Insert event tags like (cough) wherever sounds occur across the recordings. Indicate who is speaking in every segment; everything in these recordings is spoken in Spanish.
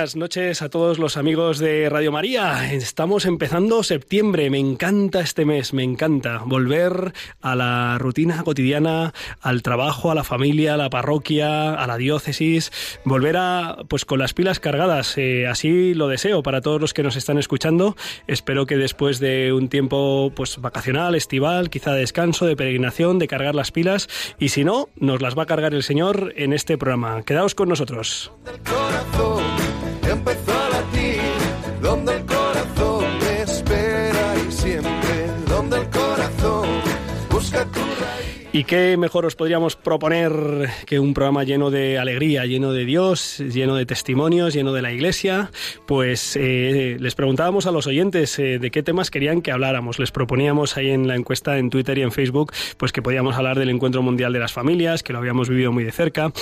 Speaker 1: Buenas noches a todos los amigos de Radio María. Estamos empezando septiembre. Me encanta este mes, me encanta volver a la rutina cotidiana, al trabajo, a la familia, a la parroquia, a la diócesis, volver a pues con las pilas cargadas. Eh, así lo deseo para todos los que nos están escuchando. Espero que después de un tiempo pues vacacional, estival, quizá de descanso, de peregrinación, de cargar las pilas y si no, nos las va a cargar el Señor en este programa. Quedaos con nosotros empezó a latir, donde el corazón espera y siempre, donde el corazón busca tu ¿Y qué mejor os podríamos proponer que un programa lleno de alegría, lleno de Dios, lleno de testimonios, lleno de la Iglesia? Pues eh, les preguntábamos a los oyentes eh, de qué temas querían que habláramos. Les proponíamos ahí en la encuesta en Twitter y en Facebook pues que podíamos hablar del Encuentro Mundial de las Familias, que lo habíamos vivido muy de cerca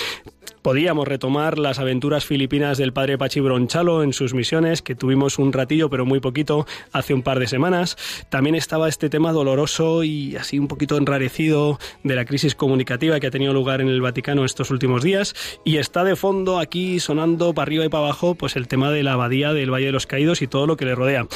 Speaker 1: podíamos retomar las aventuras filipinas del padre Pachi Bronchalo en sus misiones, que tuvimos un ratillo, pero muy poquito, hace un par de semanas. También estaba este tema doloroso y así un poquito enrarecido de la crisis comunicativa que ha tenido lugar en el Vaticano estos últimos días. Y está de fondo aquí sonando para arriba y para abajo, pues el tema de la abadía del Valle de los Caídos y todo lo que le rodea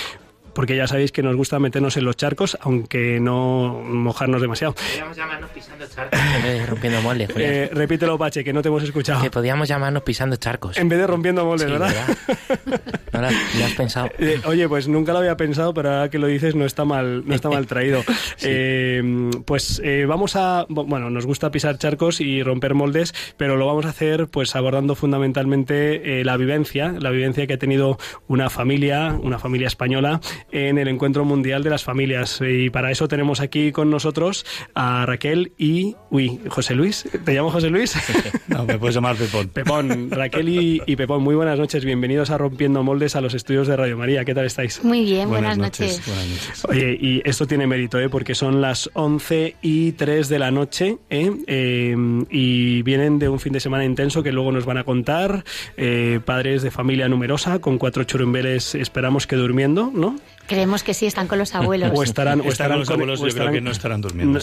Speaker 1: porque ya sabéis que nos gusta meternos en los charcos, aunque no mojarnos demasiado.
Speaker 2: Podríamos llamarnos pisando charcos (laughs) en vez de rompiendo moldes,
Speaker 1: eh, repítelo, Pache, que no te hemos escuchado.
Speaker 2: Que podíamos llamarnos pisando charcos.
Speaker 1: En vez de rompiendo moldes, ¿verdad? (laughs)
Speaker 2: No lo, has pensado.
Speaker 1: Eh, oye, pues nunca lo había pensado, pero ahora que lo dices no está mal, no está mal traído. (laughs) Eh, pues eh, vamos a, bueno, nos gusta pisar charcos y romper moldes, pero lo vamos a hacer pues abordando fundamentalmente la vivencia, la vivencia que ha tenido una familia, una familia española en el Encuentro Mundial de las Familias. Y para eso tenemos aquí con nosotros a Raquel y... Uy, José Luis. ¿Te llamo José Luis? (laughs)
Speaker 3: No, me puedes llamar Pepón.
Speaker 1: Pepón. Raquel y, Pepón, muy buenas noches. Bienvenidos a Rompiendo Moldes a los estudios de Radio María. ¿Qué tal estáis?
Speaker 4: Muy bien, buenas, noches. Buenas
Speaker 1: noches. Oye, y esto tiene mérito, ¿eh? porque son las 11 y 3 de la noche ¿eh? Eh, y vienen de un fin de semana intenso que luego nos van a contar. Eh, padres de familia numerosa con cuatro churumbeles, esperamos que durmiendo, ¿no?
Speaker 4: Creemos que sí, están con los abuelos.
Speaker 1: O estarán,
Speaker 3: o estarán, los abuelos, yo creo que no estarán durmiendo.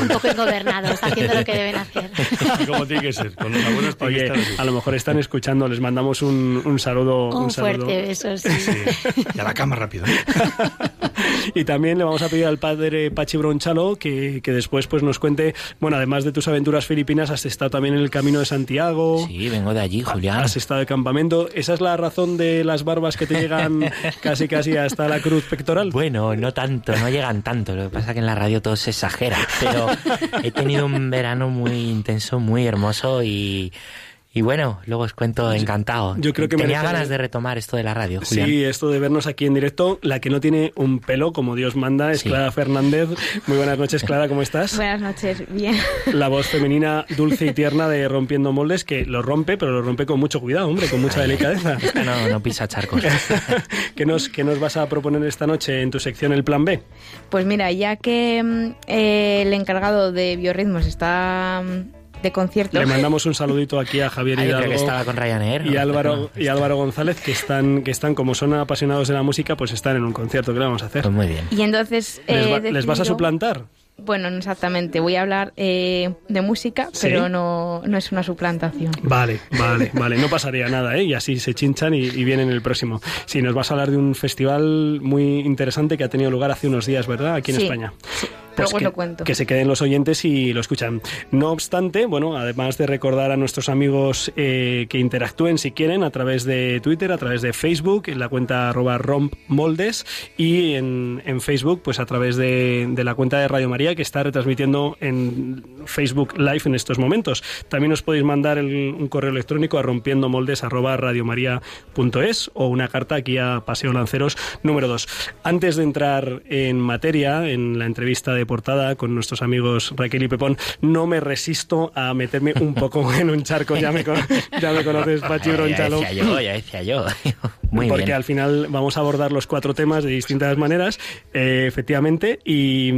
Speaker 4: Un poco ingobernados, haciendo lo que deben hacer. (laughs)
Speaker 3: Como tiene que ser, con los abuelos
Speaker 1: Oye, a lo mejor están escuchando, les mandamos un, un saludo.
Speaker 4: Un, fuerte beso, sí.
Speaker 3: Y a la cama rápido. (laughs)
Speaker 1: y también le vamos a pedir al padre Pachi Bronchalo que, que después pues nos cuente, bueno, además de tus aventuras filipinas, has estado también en el Camino de Santiago.
Speaker 2: Sí, vengo de allí, Julián.
Speaker 1: Has estado de campamento. ¿Esa es la razón de las barbas que te llegan (laughs) casi casi hasta la cruz
Speaker 2: Bueno, no tanto, no llegan tanto. Lo que pasa es que en la radio todo se exagera. Pero he tenido un verano muy intenso, muy hermoso y y bueno, luego os cuento encantado. Yo creo que tenía ganas de retomar esto de la radio. Julián.
Speaker 1: Sí, esto de vernos aquí en directo. La que no tiene un pelo como Dios manda es Clara Fernández. Muy buenas noches, Clara, ¿cómo estás?
Speaker 5: Buenas noches, bien.
Speaker 1: La voz femenina dulce y tierna de Rompiendo Moldes que lo rompe, pero lo rompe con mucho cuidado, hombre, con mucha delicadeza.
Speaker 2: No, no pisa charcos. (laughs)
Speaker 1: ¿Qué nos, ¿Qué nos vas a proponer esta noche en tu sección El Plan B?
Speaker 5: Pues mira, ya que mm, eh, el encargado de biorritmos está mm, de concierto.
Speaker 1: Le mandamos un saludito aquí a Javier Hidalgo
Speaker 2: que estaba con Ryanair,
Speaker 1: y Álvaro (laughs) y Álvaro González que están que están como son apasionados de la música, pues están en un concierto que le vamos a hacer.
Speaker 2: Pues muy bien.
Speaker 5: Y entonces
Speaker 1: les, ¿les vas a suplantar.
Speaker 5: Bueno, no exactamente. Voy a hablar eh, de música, pero no, no, es una suplantación.
Speaker 1: Vale, vale, vale. No pasaría nada, ¿eh? Y así se chinchan y, y, vienen el próximo. Sí, nos vas a hablar de un festival muy interesante que ha tenido lugar hace unos días, ¿verdad? Aquí en España.
Speaker 5: Sí. Pues que, lo cuento.
Speaker 1: que se queden los oyentes y lo escuchan. No obstante, bueno, además de recordar a nuestros amigos eh, que interactúen si quieren a través de Twitter, a través de Facebook, en la cuenta arroba rompmoldes y en, en, Facebook, pues a través de, de, la cuenta de Radio María que está retransmitiendo en Facebook Live en estos momentos. También os podéis mandar el, un correo electrónico a rompiendomoldes arroba radiomaria.es o una carta aquí a Paseo Lanceros número 2. Antes de entrar en materia, en la entrevista de de portada con nuestros amigos Raquel y Pepón, no me resisto a meterme un poco (laughs) en un charco. Ya me, ya me conoces, Pachi Bronchalo.
Speaker 2: Ya decía yo, ya decía yo. (laughs)
Speaker 1: Muy Porque al final vamos a abordar los cuatro temas de distintas maneras, eh, efectivamente, y,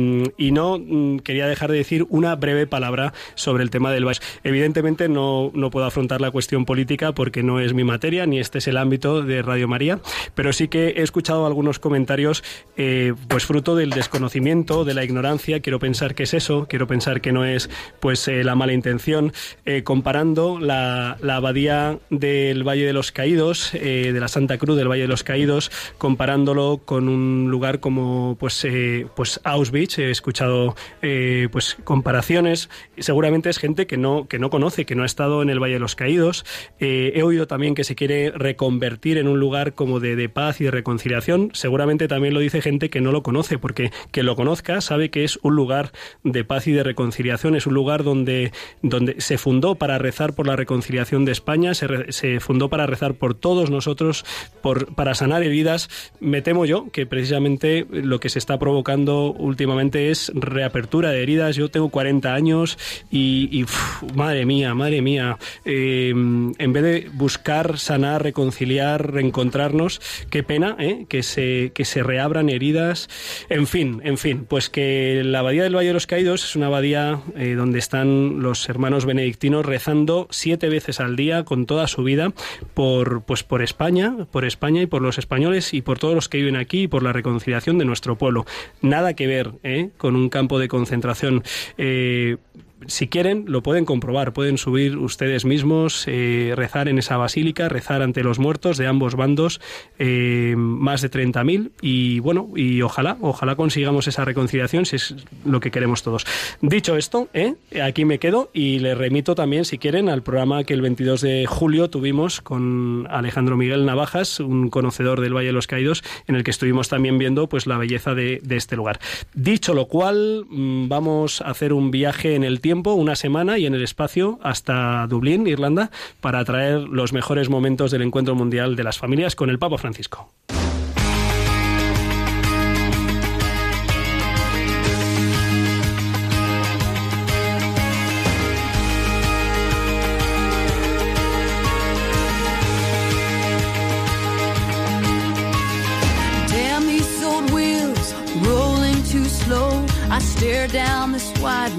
Speaker 1: no mm, quería dejar de decir una breve palabra sobre el tema del Baix. Evidentemente no, no puedo afrontar la cuestión política porque no es mi materia, ni este es el ámbito de Radio María, pero sí que he escuchado algunos comentarios, eh, pues fruto del desconocimiento, de la ignorancia, quiero pensar que es eso, quiero pensar que no es pues eh, la mala intención, comparando la, la, abadía del Valle de los Caídos, de la Santa Cruz del Valle de los Caídos, comparándolo con un lugar como pues, eh, pues Auschwitz. He escuchado eh, pues comparaciones. Seguramente es gente que no, que no conoce, que no ha estado en el Valle de los Caídos. Eh, he oído también que se quiere reconvertir en un lugar como de, de, paz y de reconciliación. Seguramente también lo dice gente que no lo conoce, porque que lo conozca sabe que es un lugar de paz y de reconciliación. Es un lugar donde, donde se fundó para rezar por la reconciliación de España, se, se fundó para rezar por todos nosotros, por, para sanar heridas. Me temo yo que precisamente lo que se está provocando últimamente es reapertura de heridas. Yo tengo 40 años y, madre mía, madre mía, eh, en vez de buscar sanar, reconciliar, reencontrarnos, qué pena ¿eh? que, se, que se reabran heridas. En fin, en fin, pues que la Abadía del Valle de los Caídos es una abadía eh, donde están los hermanos benedictinos rezando siete veces al día con toda su vida por, pues por España, por España y por los españoles y por todos los que viven aquí y por la reconciliación de nuestro pueblo. Nada que ver ¿eh? con un campo de concentración. Si quieren, lo pueden comprobar. Pueden subir ustedes mismos, eh, rezar en esa basílica, rezar ante los muertos de ambos bandos, eh, más de 30.000. Y bueno, y ojalá, ojalá consigamos esa reconciliación si es lo que queremos todos. Dicho esto, ¿eh? aquí me quedo y les remito también, si quieren, al programa que el 22 de julio tuvimos con Alejandro Miguel Navajas, un conocedor del Valle de los Caídos, en el que estuvimos también viendo pues la belleza de, de este lugar. Dicho lo cual, mm, vamos a hacer un viaje en el tiempo una semana y en el espacio hasta Dublín, Irlanda, para traer los mejores momentos del encuentro mundial de las familias con el Papa Francisco.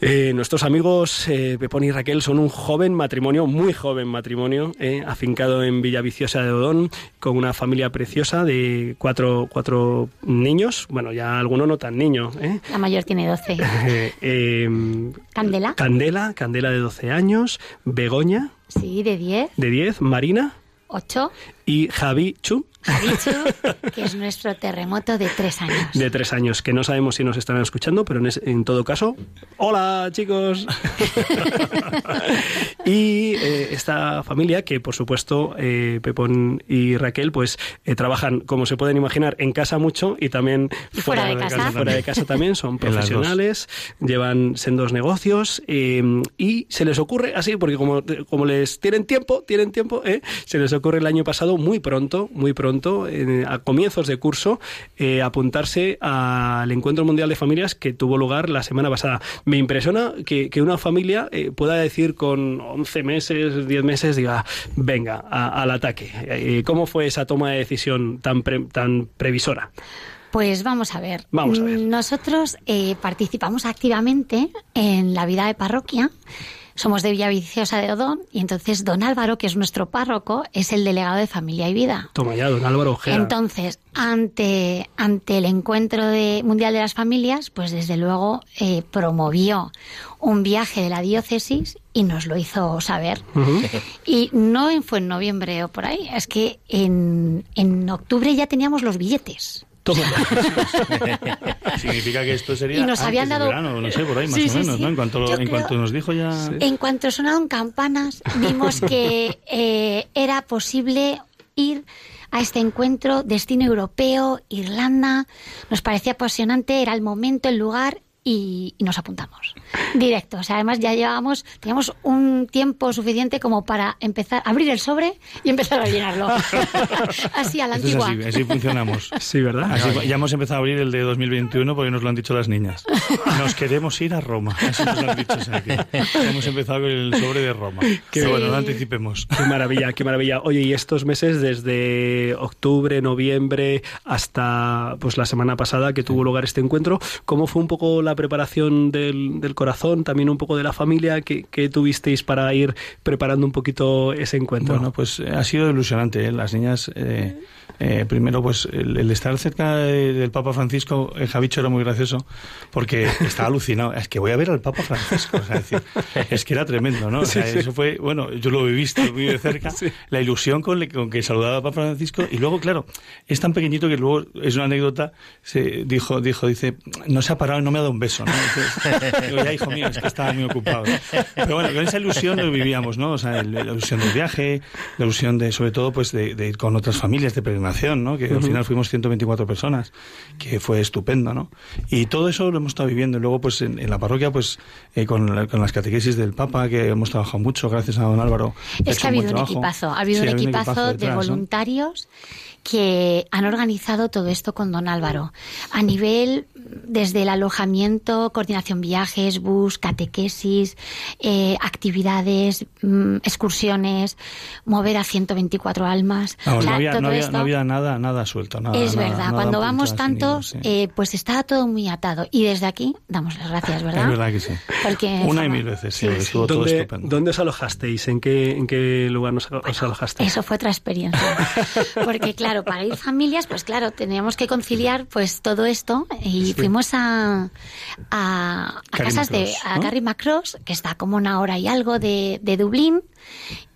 Speaker 1: Eh, nuestros amigos eh, Pepón y Raquel son un joven matrimonio, muy joven matrimonio, eh, afincado en Villaviciosa de Odón, con una familia preciosa de cuatro, cuatro niños, bueno, ya alguno no tan niño.
Speaker 4: La mayor tiene 12. (laughs) Candela.
Speaker 1: Candela, Candela de 12 años, Begoña.
Speaker 4: Sí, de 10.
Speaker 1: De 10, Marina.
Speaker 4: 8.
Speaker 1: Y Javi Chu,
Speaker 4: que es nuestro terremoto de tres años.
Speaker 1: De tres años, que no sabemos si nos estarán escuchando, pero en, todo caso, hola chicos. (laughs) y eh, esta familia, que por supuesto eh, Pepón y Raquel, pues eh, trabajan, como se pueden imaginar, en casa mucho y también
Speaker 4: fuera, de, casa.
Speaker 1: Fuera de casa también, son (laughs) profesionales, llevan sendos negocios y se les ocurre así, porque como, como les tienen tiempo, tienen tiempo, se les ocurre el año pasado muy pronto, muy pronto a comienzos de curso, eh, apuntarse al Encuentro Mundial de Familias que tuvo lugar la semana pasada. Me impresiona que, una familia eh, pueda decir con 11 meses, 10 meses, diga, venga, al ataque. Eh, ¿Cómo fue esa toma de decisión tan, tan previsora?
Speaker 4: Pues vamos a ver.
Speaker 1: Vamos a ver.
Speaker 4: Nosotros participamos activamente en la vida de parroquia somos de Villaviciosa de Odón y entonces don Álvaro, que es nuestro párroco, es el delegado de Familia y Vida.
Speaker 1: Toma ya, don Álvaro Ojeda.
Speaker 4: Entonces, ante, ante el encuentro de, mundial de las familias, pues desde luego eh, promovió un viaje de la diócesis y nos lo hizo saber. (laughs) Y no fue en noviembre o por ahí, es que en, en octubre ya teníamos los billetes. (laughs)
Speaker 3: Significa que esto sería
Speaker 4: y nos habían dado...
Speaker 3: verano, no sé, por ahí más o menos, ¿no? En cuanto, en cuanto nos dijo ya...
Speaker 4: En cuanto sonaron campanas, vimos que eh, era posible ir a este encuentro, destino europeo, Irlanda. Nos parecía apasionante, era el momento, el lugar y, nos apuntamos. Directo. O sea, además ya llevábamos, teníamos un tiempo suficiente como para empezar a abrir el sobre y empezar a llenarlo. (laughs) así a la antigua.
Speaker 3: así, así, funcionamos.
Speaker 1: Sí, ¿verdad?
Speaker 3: ya hemos empezado a abrir el de 2021 porque nos lo han dicho las niñas. Nos queremos ir a Roma. Así nos lo han dicho. hemos empezado con el sobre de Roma. Qué bueno, no anticipemos.
Speaker 1: Qué maravilla, qué maravilla. Oye, y estos meses desde octubre, noviembre hasta pues la semana pasada que tuvo lugar este encuentro, ¿cómo fue un poco la preparación del, del corazón, también un poco de la familia. ¿Qué, tuvisteis para ir preparando un poquito ese encuentro?
Speaker 3: Bueno, pues eh, ha sido ilusionante. ¿eh? Las niñas, eh, primero, pues el, estar cerca del Papa Francisco, el Javicho era muy gracioso, porque (laughs) estaba alucinado. Es que voy a ver al Papa Francisco. es, que era tremendo, ¿no? (laughs) Eso fue, bueno, yo lo he visto muy de cerca, (laughs) la ilusión con, con, que saludaba al Papa Francisco. Y luego, claro, es tan pequeñito que luego es una anécdota. Se dijo, dijo, dice, no se ha parado y no me ha dado un beso, ¿no? digo, ya, hijo mío, es que estaba muy ocupado. Pero bueno, con esa ilusión lo vivíamos, ¿no? O sea, la ilusión del viaje, la ilusión de, sobre todo, pues de, ir con otras familias de peregrinación, ¿no? Que al final fuimos 124 personas, que fue estupendo, ¿no? Y todo eso lo hemos estado viviendo. Y luego, pues en, la parroquia, pues eh, con, con, las catequesis del Papa, que hemos trabajado mucho, gracias a don Álvaro.
Speaker 4: Es que ha habido un, equipazo, ha habido un equipazo, de voluntarios que han organizado todo esto con don Álvaro. A nivel desde el alojamiento, coordinación viajes, bus, catequesis, eh, actividades, mm, excursiones, mover a 124 almas.
Speaker 3: no, había, nada, nada suelto. Nada,
Speaker 4: es verdad, cuando vamos tantos, eh, pues está todo muy atado. Y desde aquí damos las gracias, ¿verdad?
Speaker 3: Es verdad que sí. Una y mil veces, sí, estuvo todo estupendo.
Speaker 1: ¿Dónde os alojasteis? ¿En qué, en qué lugar os alojasteis?
Speaker 4: Eso fue otra experiencia. (laughs) Porque claro, para ir familias, pues claro, teníamos que conciliar pues todo esto y fuimos a, a, casas de a Carrie Macross, que está como una hora y algo de, de Dublín,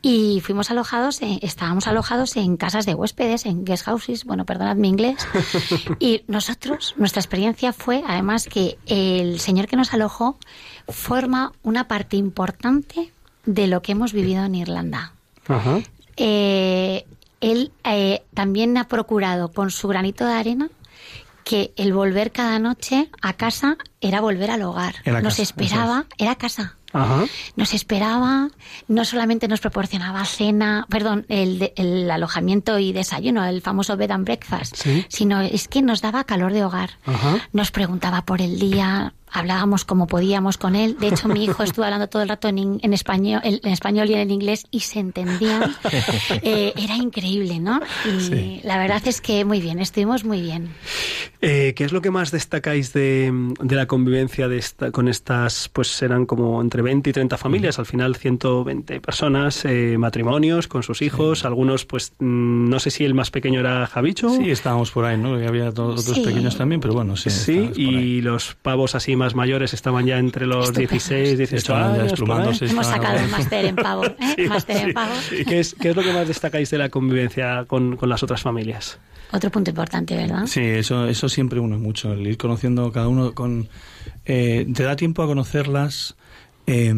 Speaker 4: y fuimos alojados, estábamos alojados en casas de huéspedes, en guest houses, bueno, perdonad mi inglés, (laughs) y nosotros, nuestra experiencia fue, además, que el señor que nos alojó forma una parte importante de lo que hemos vivido en Irlanda. Ajá. Eh, él eh, también ha procurado con su granito de arena que el volver cada noche a casa era volver al hogar. Nos esperaba, era casa. Nos esperaba, no solamente nos proporcionaba cena, perdón, el, el alojamiento y desayuno, el famoso bed and breakfast, sino es que nos daba calor de hogar. Nos preguntaba por el día, hablábamos como podíamos con él. De hecho, mi hijo estuvo hablando todo el rato en, español, en español y en inglés y se entendían. (laughs) Eh, era increíble, ¿no? Y la verdad es que muy bien, estuvimos muy bien.
Speaker 1: Eh, ¿Qué es lo que más destacáis de, la convivencia de esta, con estas, pues eran como entre 20 y 30 familias, al final 120 personas, eh, matrimonios con sus hijos, algunos, pues mm, no sé si el más pequeño era Javicho.
Speaker 3: Sí, estábamos por ahí, ¿no? había otros pequeños también, pero bueno, sí.
Speaker 1: Sí, y los pavos así más mayores estaban ya entre los 16, 18 años.
Speaker 4: Hemos sacado el máster en pavo. ¿eh? (laughs) máster en pavo.
Speaker 1: ¿Qué, es, ¿Qué es lo que más destacáis de la convivencia con, con las otras familias?
Speaker 4: Otro punto importante, ¿verdad?
Speaker 3: Sí, eso, eso siempre uno mucho, el ir conociendo cada uno con... Eh, te da tiempo a conocerlas eh,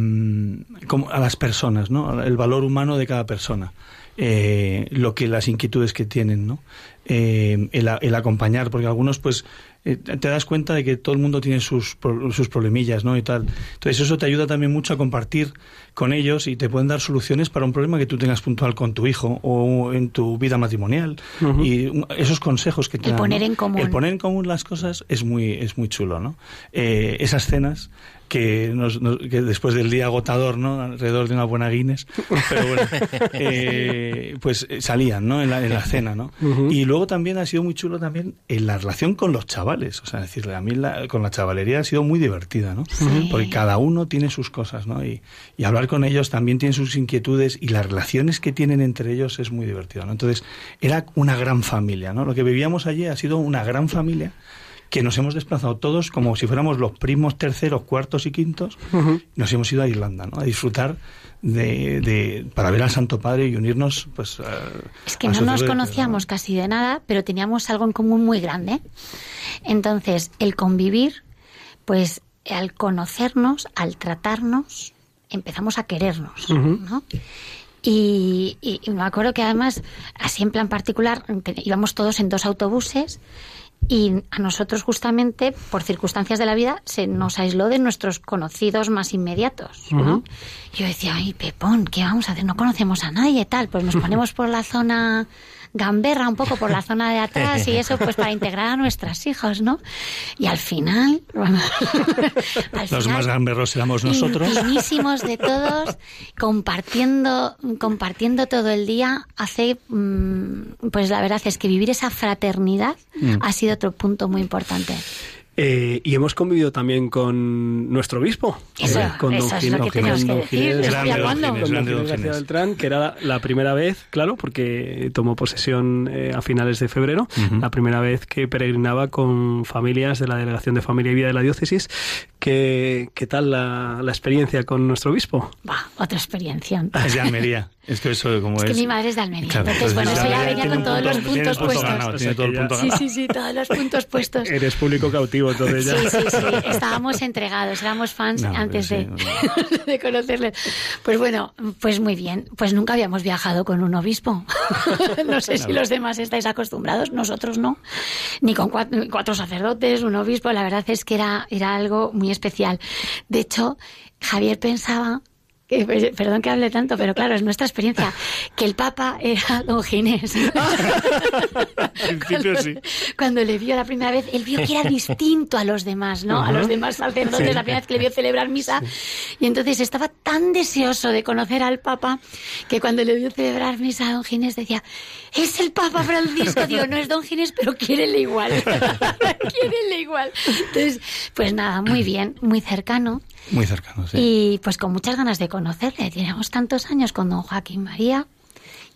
Speaker 3: como a las personas, ¿no? El valor humano de cada persona. Eh, lo que las inquietudes que tienen, ¿no? Eh, el, el, acompañar, porque algunos pues eh, te das cuenta de que todo el mundo tiene sus, sus problemillas, ¿no? Y tal. Entonces eso te ayuda también mucho a compartir con ellos y te pueden dar soluciones para un problema que tú tengas puntual con tu hijo o en tu vida matrimonial. Y esos consejos que te
Speaker 4: el poner en
Speaker 3: común. El poner en común las cosas es muy, es muy chulo, ¿no? Eh, esas cenas que, nos, que, después del día agotador, ¿no? Alrededor de una buena Guinness, pero bueno, (laughs) eh, pues eh, salían, ¿no? En la, en la cena, ¿no? Y luego también ha sido muy chulo también en la relación con los chavales, o sea, decirle, a mí con la chavalería ha sido muy divertida, ¿no? Porque cada uno tiene sus cosas, ¿no? Y, y, hablar con ellos también tiene sus inquietudes y las relaciones que tienen entre ellos es muy divertido, ¿no? Entonces, era una gran familia, ¿no? Lo que vivíamos allí ha sido una gran familia que nos hemos desplazado todos como si fuéramos los primos terceros, cuartos y quintos. Nos hemos ido a Irlanda, ¿no? A disfrutar de, para ver al Santo Padre y unirnos, pues.
Speaker 4: es que no nos conocíamos casi de nada, pero teníamos algo en común muy grande. Entonces, el convivir, pues, al conocernos, al tratarnos, empezamos a querernos, ¿no? Y, me acuerdo que además, así en plan particular, íbamos todos en dos autobuses y a nosotros justamente, por circunstancias de la vida, se nos aisló de nuestros conocidos más inmediatos. Yo decía, ay, Pepón, ¿qué vamos a hacer? No conocemos a nadie, tal. Pues nos ponemos por la zona gamberra un poco por la zona de atrás y eso pues para (laughs) integrar a nuestras hijas, ¿no? Y al final... (laughs)
Speaker 3: Los más gamberros éramos nosotros.
Speaker 4: De todos, compartiendo, compartiendo todo el día, hace... Mm, pues la verdad es que vivir esa fraternidad mm. ha sido otro punto muy importante.
Speaker 1: Eh, y hemos convivido también con nuestro obispo,
Speaker 4: eso,
Speaker 1: eh, con
Speaker 4: es decir.
Speaker 1: García Beltrán, que era la primera vez, claro, porque tomó posesión eh, a finales de febrero, la primera vez que peregrinaba con familias de la Delegación de Familia y Vida de la Diócesis. ¿Qué, qué tal la, la experiencia con nuestro obispo?
Speaker 4: Va, otra experiencia.
Speaker 3: Es de Almería. Es que eso como
Speaker 4: es.
Speaker 3: Es
Speaker 4: que mi madre es de Almería. entonces, pues bueno, eso ya venía con todos los puntos puestos. sí, sí, sí, todos los puntos puestos.
Speaker 1: Eres público cautivo, entonces ya.
Speaker 4: Sí, sí, sí. Estábamos entregados, éramos fans antes de, (laughs) de conocerle. Pues bueno, pues muy bien. Pues nunca habíamos viajado con un obispo. (laughs) no sé si los demás estáis acostumbrados, nosotros no. Ni con cuatro, cuatro sacerdotes, un obispo. La verdad es que era, era algo muy especial. De hecho, Javier pensaba perdón que hable tanto, pero claro, es nuestra experiencia, que el Papa era don Ginés. (laughs)
Speaker 3: cuando, sí.
Speaker 4: Cuando le vio la primera vez, él vio que era distinto a los demás, ¿no? A los demás sacerdotes, la primera vez que le vio celebrar misa. Y entonces estaba tan deseoso de conocer al Papa que cuando le vio celebrar misa a don Ginés decía, es el Papa Francisco. Digo, no es don Ginés, pero quiérele igual. (laughs) quiérele igual. Entonces, pues nada, muy bien, muy cercano.
Speaker 3: Muy cercano, sí.
Speaker 4: Y pues con muchas ganas de conocerle. Tenemos tantos años con don Joaquín María.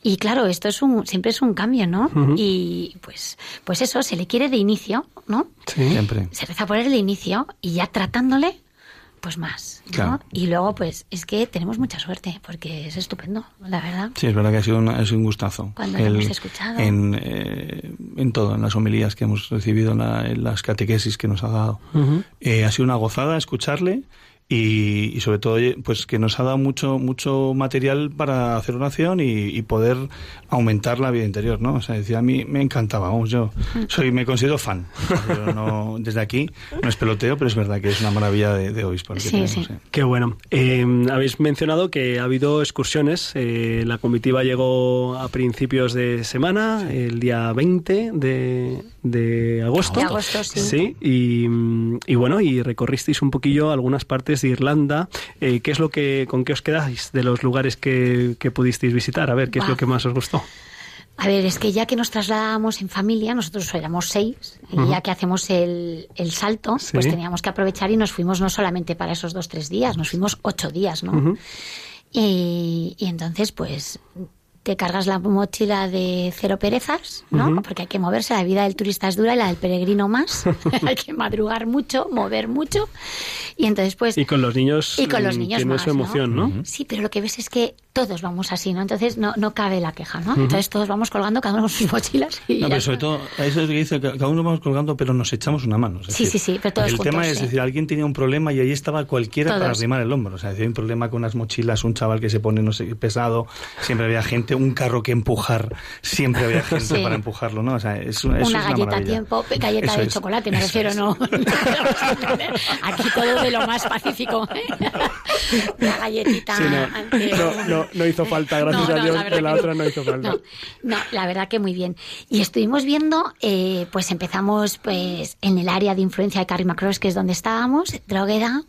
Speaker 4: Y claro, esto es un, siempre es un cambio, ¿no? Y pues, pues eso, se le quiere de inicio, ¿no?
Speaker 3: Sí, siempre.
Speaker 4: Se reza por él de inicio y ya tratándole, pues más. ¿no? Y luego, pues es que tenemos mucha suerte porque es estupendo, la verdad.
Speaker 3: Sí, es verdad que ha sido, un gustazo.
Speaker 4: Cuando lo hemos escuchado.
Speaker 3: En, eh, en todo, en las homilías que hemos recibido, en, las catequesis que nos ha dado. Eh, ha sido una gozada escucharle y, sobre todo pues que nos ha dado mucho mucho material para hacer oración y, y, poder aumentar la vida interior no o sea decía a mí me encantaba vamos yo soy me considero fan. No, desde aquí no es peloteo pero es verdad que es una maravilla de, de obispo
Speaker 4: sí, sí.
Speaker 1: qué bueno. Eh, habéis mencionado que ha habido excursiones eh, la comitiva llegó a principios de semana el día 20 de, de agosto,
Speaker 4: de agosto sí,
Speaker 1: sí y, y bueno y recorristeis un poquillo algunas partes de Irlanda. Eh, ¿Qué es lo que, con qué os quedáis de los lugares que, pudisteis visitar? A ver, ¿qué es lo que más os gustó?
Speaker 4: A ver, es que ya que nos trasladábamos en familia, nosotros éramos seis, y ya que hacemos el, salto, pues teníamos que aprovechar y nos fuimos no solamente para esos dos, tres días, nos fuimos ocho días, ¿no? y, y, entonces, pues te cargas la mochila de cero perezas, ¿no? Porque hay que moverse, la vida del turista es dura y la del peregrino más. (laughs) (laughs) hay que madrugar mucho, mover mucho. Y entonces, pues.
Speaker 1: Y con los niños.
Speaker 4: Y con los niños
Speaker 1: tiene su emoción, ¿no?
Speaker 4: Sí, pero lo que ves es que todos vamos así, ¿no? Entonces no, no cabe la queja, ¿no? Entonces todos vamos colgando cada uno con sus mochilas. Y
Speaker 3: no, pero sobre todo, eso es lo que dice, cada uno vamos colgando, pero nos echamos una mano.
Speaker 4: sí, sí, sí, pero todos
Speaker 3: El tema
Speaker 4: es,
Speaker 3: decir, alguien tenía un problema y ahí estaba cualquiera para arrimar el hombro. O sea, si hay un problema con unas mochilas, un chaval que se pone, no sé, pesado, siempre había gente, un carro que empuja siempre había (laughs) gente para empujarlo, ¿no? O sea, es, una,
Speaker 4: galleta a tiempo, galleta de chocolate, me refiero, no. (laughs) Aquí todo de lo más pacífico. (laughs) Una galletita.
Speaker 1: no, no, hizo falta, gracias a Dios, de la otra no hizo falta.
Speaker 4: No, la verdad que muy bien. Y estuvimos viendo, eh, pues empezamos pues en el área de influencia de Carrickmacross, que es donde estábamos, Drogueda.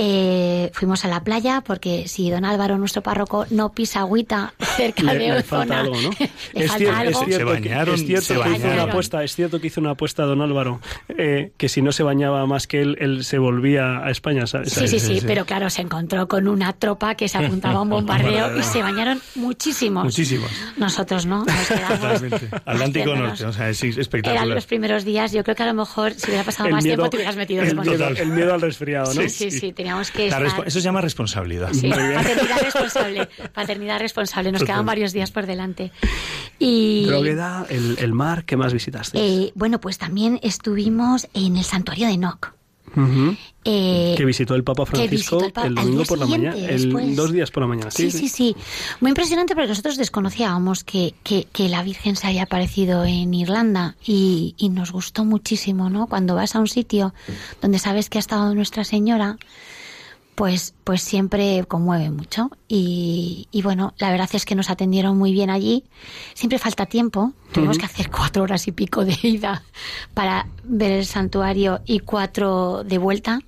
Speaker 4: Eh, fuimos a la playa porque si don Álvaro, nuestro párroco, no pisa agüita (laughs) cerca bombardeo
Speaker 1: falta algo, ¿no? es, cierto, se bañaron, es cierto, que hizo una apuesta, es cierto que hizo una apuesta don Álvaro, eh, que si no se bañaba más que él, él se volvía a España, ¿sabes?
Speaker 4: Sí, sí, sí, pero claro, se encontró con una tropa que se apuntaba a un (laughs) bombardeo y se bañaron muchísimos.
Speaker 3: Muchísimos.
Speaker 4: Nosotros no, nos (laughs)
Speaker 3: quedamos Atlántico Norte, o sea, es espectacular.
Speaker 4: Eran los primeros días, yo creo que a lo mejor si hubiera pasado más tiempo te hubieras metido
Speaker 1: el miedo, el miedo al resfriado, ¿no?
Speaker 4: Sí, sí, sí, teníamos que
Speaker 3: Eso se llama responsabilidad.
Speaker 4: Sí, paternidad (laughs) responsable, paternidad responsable. Nos quedan varios días por delante. Y...
Speaker 1: Drogueda, el, el mar, ¿qué más visitaste?
Speaker 4: Eh, bueno, pues también estuvimos en el santuario de Noc.
Speaker 1: Eh, que visitó el Papa Francisco el, domingo por la mañana, dos días por la mañana.
Speaker 4: Sí sí, sí, Muy impresionante porque nosotros desconocíamos que, que, la Virgen se haya aparecido en Irlanda y, y, nos gustó muchísimo, ¿no? Cuando vas a un sitio donde sabes que ha estado Nuestra Señora, pues, pues siempre conmueve mucho. Y, bueno, la verdad es que nos atendieron muy bien allí. Siempre falta tiempo. Tuvimos que hacer cuatro horas y pico de ida para ver el santuario y cuatro de vuelta.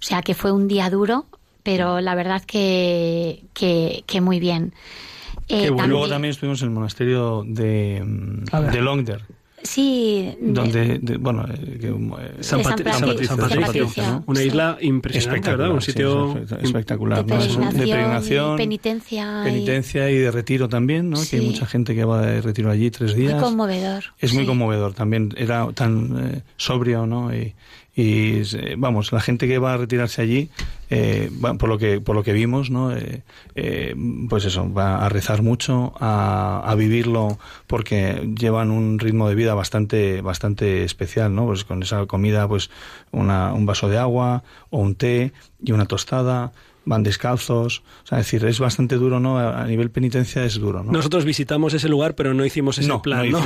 Speaker 4: O sea que fue un día duro, pero la verdad que, que, muy bien.
Speaker 3: Eh, Luego también estuvimos en el monasterio de, de Longder,
Speaker 4: Sí.
Speaker 3: Donde, bueno, eh,
Speaker 1: eh, San, Patricio, Una isla impresionante, ¿verdad? Un sitio
Speaker 3: espectacular.
Speaker 4: De peregrinación, penitencia.
Speaker 3: Penitencia y... de retiro también, ¿no? Que hay mucha gente que va de retiro allí tres días.
Speaker 4: Muy conmovedor.
Speaker 3: Es muy conmovedor también. Era tan eh, sobrio, ¿no? Y, y vamos la gente que va a retirarse allí eh, por lo que por lo que vimos no eh, eh, pues eso va a rezar mucho a, a, vivirlo porque llevan un ritmo de vida bastante bastante especial no pues con esa comida pues una, un vaso de agua o un té y una tostada van descalzos. O sea, es decir, es bastante duro, ¿no? A nivel penitencia es duro, ¿no?
Speaker 1: Nosotros visitamos ese lugar, pero no hicimos ese plan, ¿no?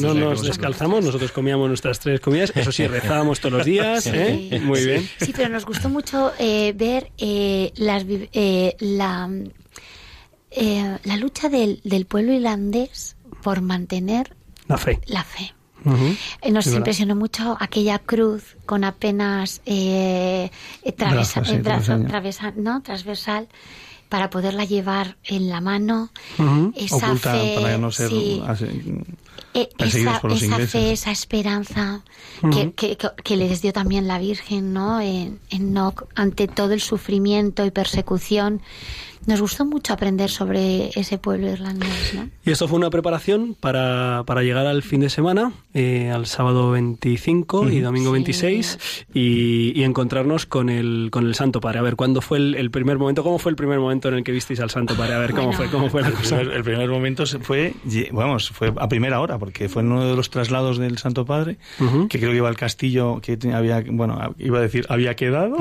Speaker 1: No, nos descalzamos, nosotros comíamos nuestras tres comidas, eso sí, rezábamos todos los días, ¿eh? Muy bien.
Speaker 4: Sí, pero nos gustó mucho eh, ver eh, las, eh, la, la lucha del, del pueblo irlandés por mantener
Speaker 1: la fe.
Speaker 4: La fe. Eh, nos impresionó mucho aquella cruz con apenas eh, eh transversal para poderla llevar en la mano.
Speaker 3: Esa fe, para no ser
Speaker 4: esa, esa fe, esa esperanza que, que, que, les dio también la Virgen, ¿no? En, en Noc, ante todo el sufrimiento y persecución nos gustó mucho aprender sobre ese pueblo irlandés. ¿no?
Speaker 1: Y esto fue una preparación para, para llegar al fin de semana, eh, al sábado 25 y domingo 26, y, y, encontrarnos con el, con el Santo Padre. A ver, ¿cuándo fue el, primer momento? ¿Cómo fue el primer momento en el que visteis al Santo Padre? A ver, ¿cómo fue? ¿Cómo fue la cosa?
Speaker 3: El primer, momento fue, vamos, fue a primera hora, porque fue en uno de los traslados del Santo Padre, que creo que iba al castillo que había, bueno, iba a decir, había quedado.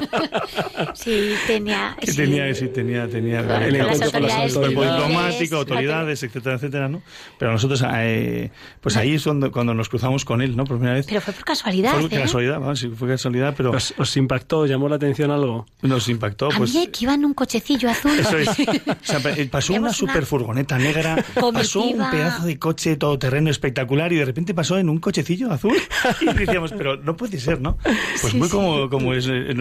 Speaker 3: (laughs)
Speaker 4: sí, tenía.
Speaker 3: Que tenía tenía, tenía
Speaker 4: el encuentro con
Speaker 3: los diplomático, autoridades, etcétera, etcétera, ¿no? Pero nosotros, eh, pues ahí es cuando, cuando nos cruzamos con él, ¿no? Por primera vez.
Speaker 4: Pero fue por casualidad.
Speaker 3: Fue por ¿eh? casualidad, sí, fue casualidad, pero.
Speaker 1: ¿Os, impactó, llamó la atención algo?
Speaker 3: Nos impactó, pues.
Speaker 4: A mí que iba en un cochecillo azul.
Speaker 3: Eso es. (laughs) O sea, pasó una super furgoneta negra, pasó un pedazo de coche todoterreno espectacular y de repente pasó en un cochecillo azul. Y decíamos, pero no puede ser, ¿no? Pues muy como, como es, eh,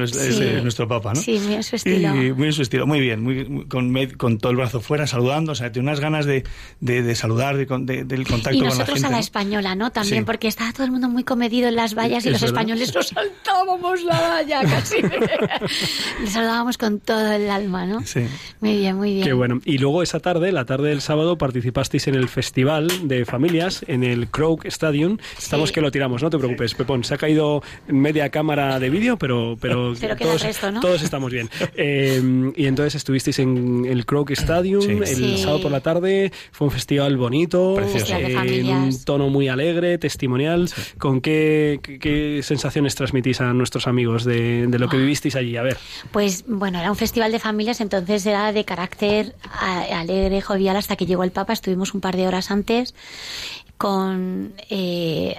Speaker 3: nuestro Papa, ¿no?
Speaker 4: Sí, muy en su estilo.
Speaker 3: muy en su estilo. Muy bien, muy, con, con, todo el brazo fuera, saludando, o sea, tiene unas ganas de, de, saludar, de, del contacto con la gente.
Speaker 4: Y nosotros a la española, ¿no? También, porque estaba todo el mundo muy comedido en las vallas y los españoles nos saltábamos la valla (laughs) casi. (laughs) Le saludábamos con todo el alma, ¿no?
Speaker 3: Sí.
Speaker 4: Muy bien, muy bien.
Speaker 1: Qué bueno. Y luego esa tarde, la tarde del sábado, participasteis en el festival de familias en el Croak Stadium. Estamos que lo tiramos, no te preocupes, Pepón. Se ha caído media cámara de vídeo, pero, pero, (laughs) todos, todos estamos bien. Eh, y entonces estuvisteis en el Croak Stadium el sábado por la tarde. Fue un festival bonito, en un tono muy alegre, testimonial. ¿Con qué, qué, sensaciones transmitís a nuestros amigos de, de lo que ah. vivisteis allí? A ver.
Speaker 4: Pues bueno, era un festival de familias, entonces era de carácter alegre, jovial, hasta que llegó el Papa. Estuvimos un par de horas antes con... Eh,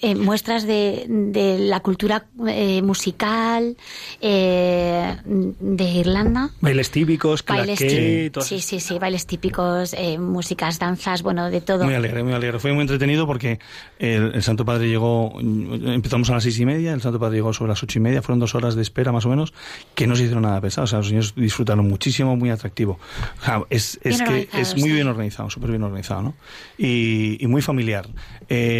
Speaker 4: eh, muestras de, de, la cultura eh, musical eh, de Irlanda.
Speaker 1: Bailes típicos,
Speaker 4: bailes Sí, sí, sí, bailes típicos, músicas, danzas, bueno, de todo.
Speaker 3: Muy alegre, muy alegre. Fue muy entretenido porque el, Santo Padre llegó, empezamos a las seis y media, el Santo Padre llegó sobre las ocho y media, fueron dos horas de espera más o menos, que no se hicieron nada pesado. O sea, los niños disfrutaron muchísimo, muy atractivo. es, es que es muy bien organizado, súper bien organizado, ¿no? Y, muy familiar.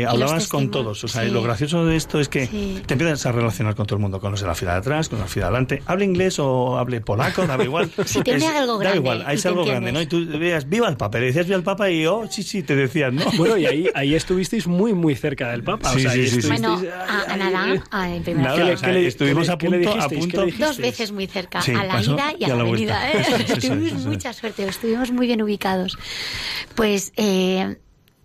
Speaker 3: Hablabas con todos. O sea, lo gracioso de esto es que te empiezas a relacionar con todo el mundo, con los de la fila de atrás, con los de la fila de adelante. Hable inglés o hable polaco, da igual. (laughs)
Speaker 4: si te algo grande.
Speaker 3: Da igual, hay algo grande, ¿no? Y tú veas, viva el Papa, le decías viva el Papa y oh, sí, sí, te decían, ¿no?
Speaker 1: Bueno, y ahí, (laughs) ahí estuvisteis muy, muy cerca del Papa.
Speaker 4: Sí,
Speaker 1: o sea,
Speaker 4: sí, sí, Bueno, a, nada,
Speaker 3: nada o sea, estuvimos a punto, a punto.
Speaker 4: Dos veces muy cerca, a la ida y a, la, venida. ¿eh? Tuvimos mucha suerte, estuvimos muy bien ubicados. Pues eh,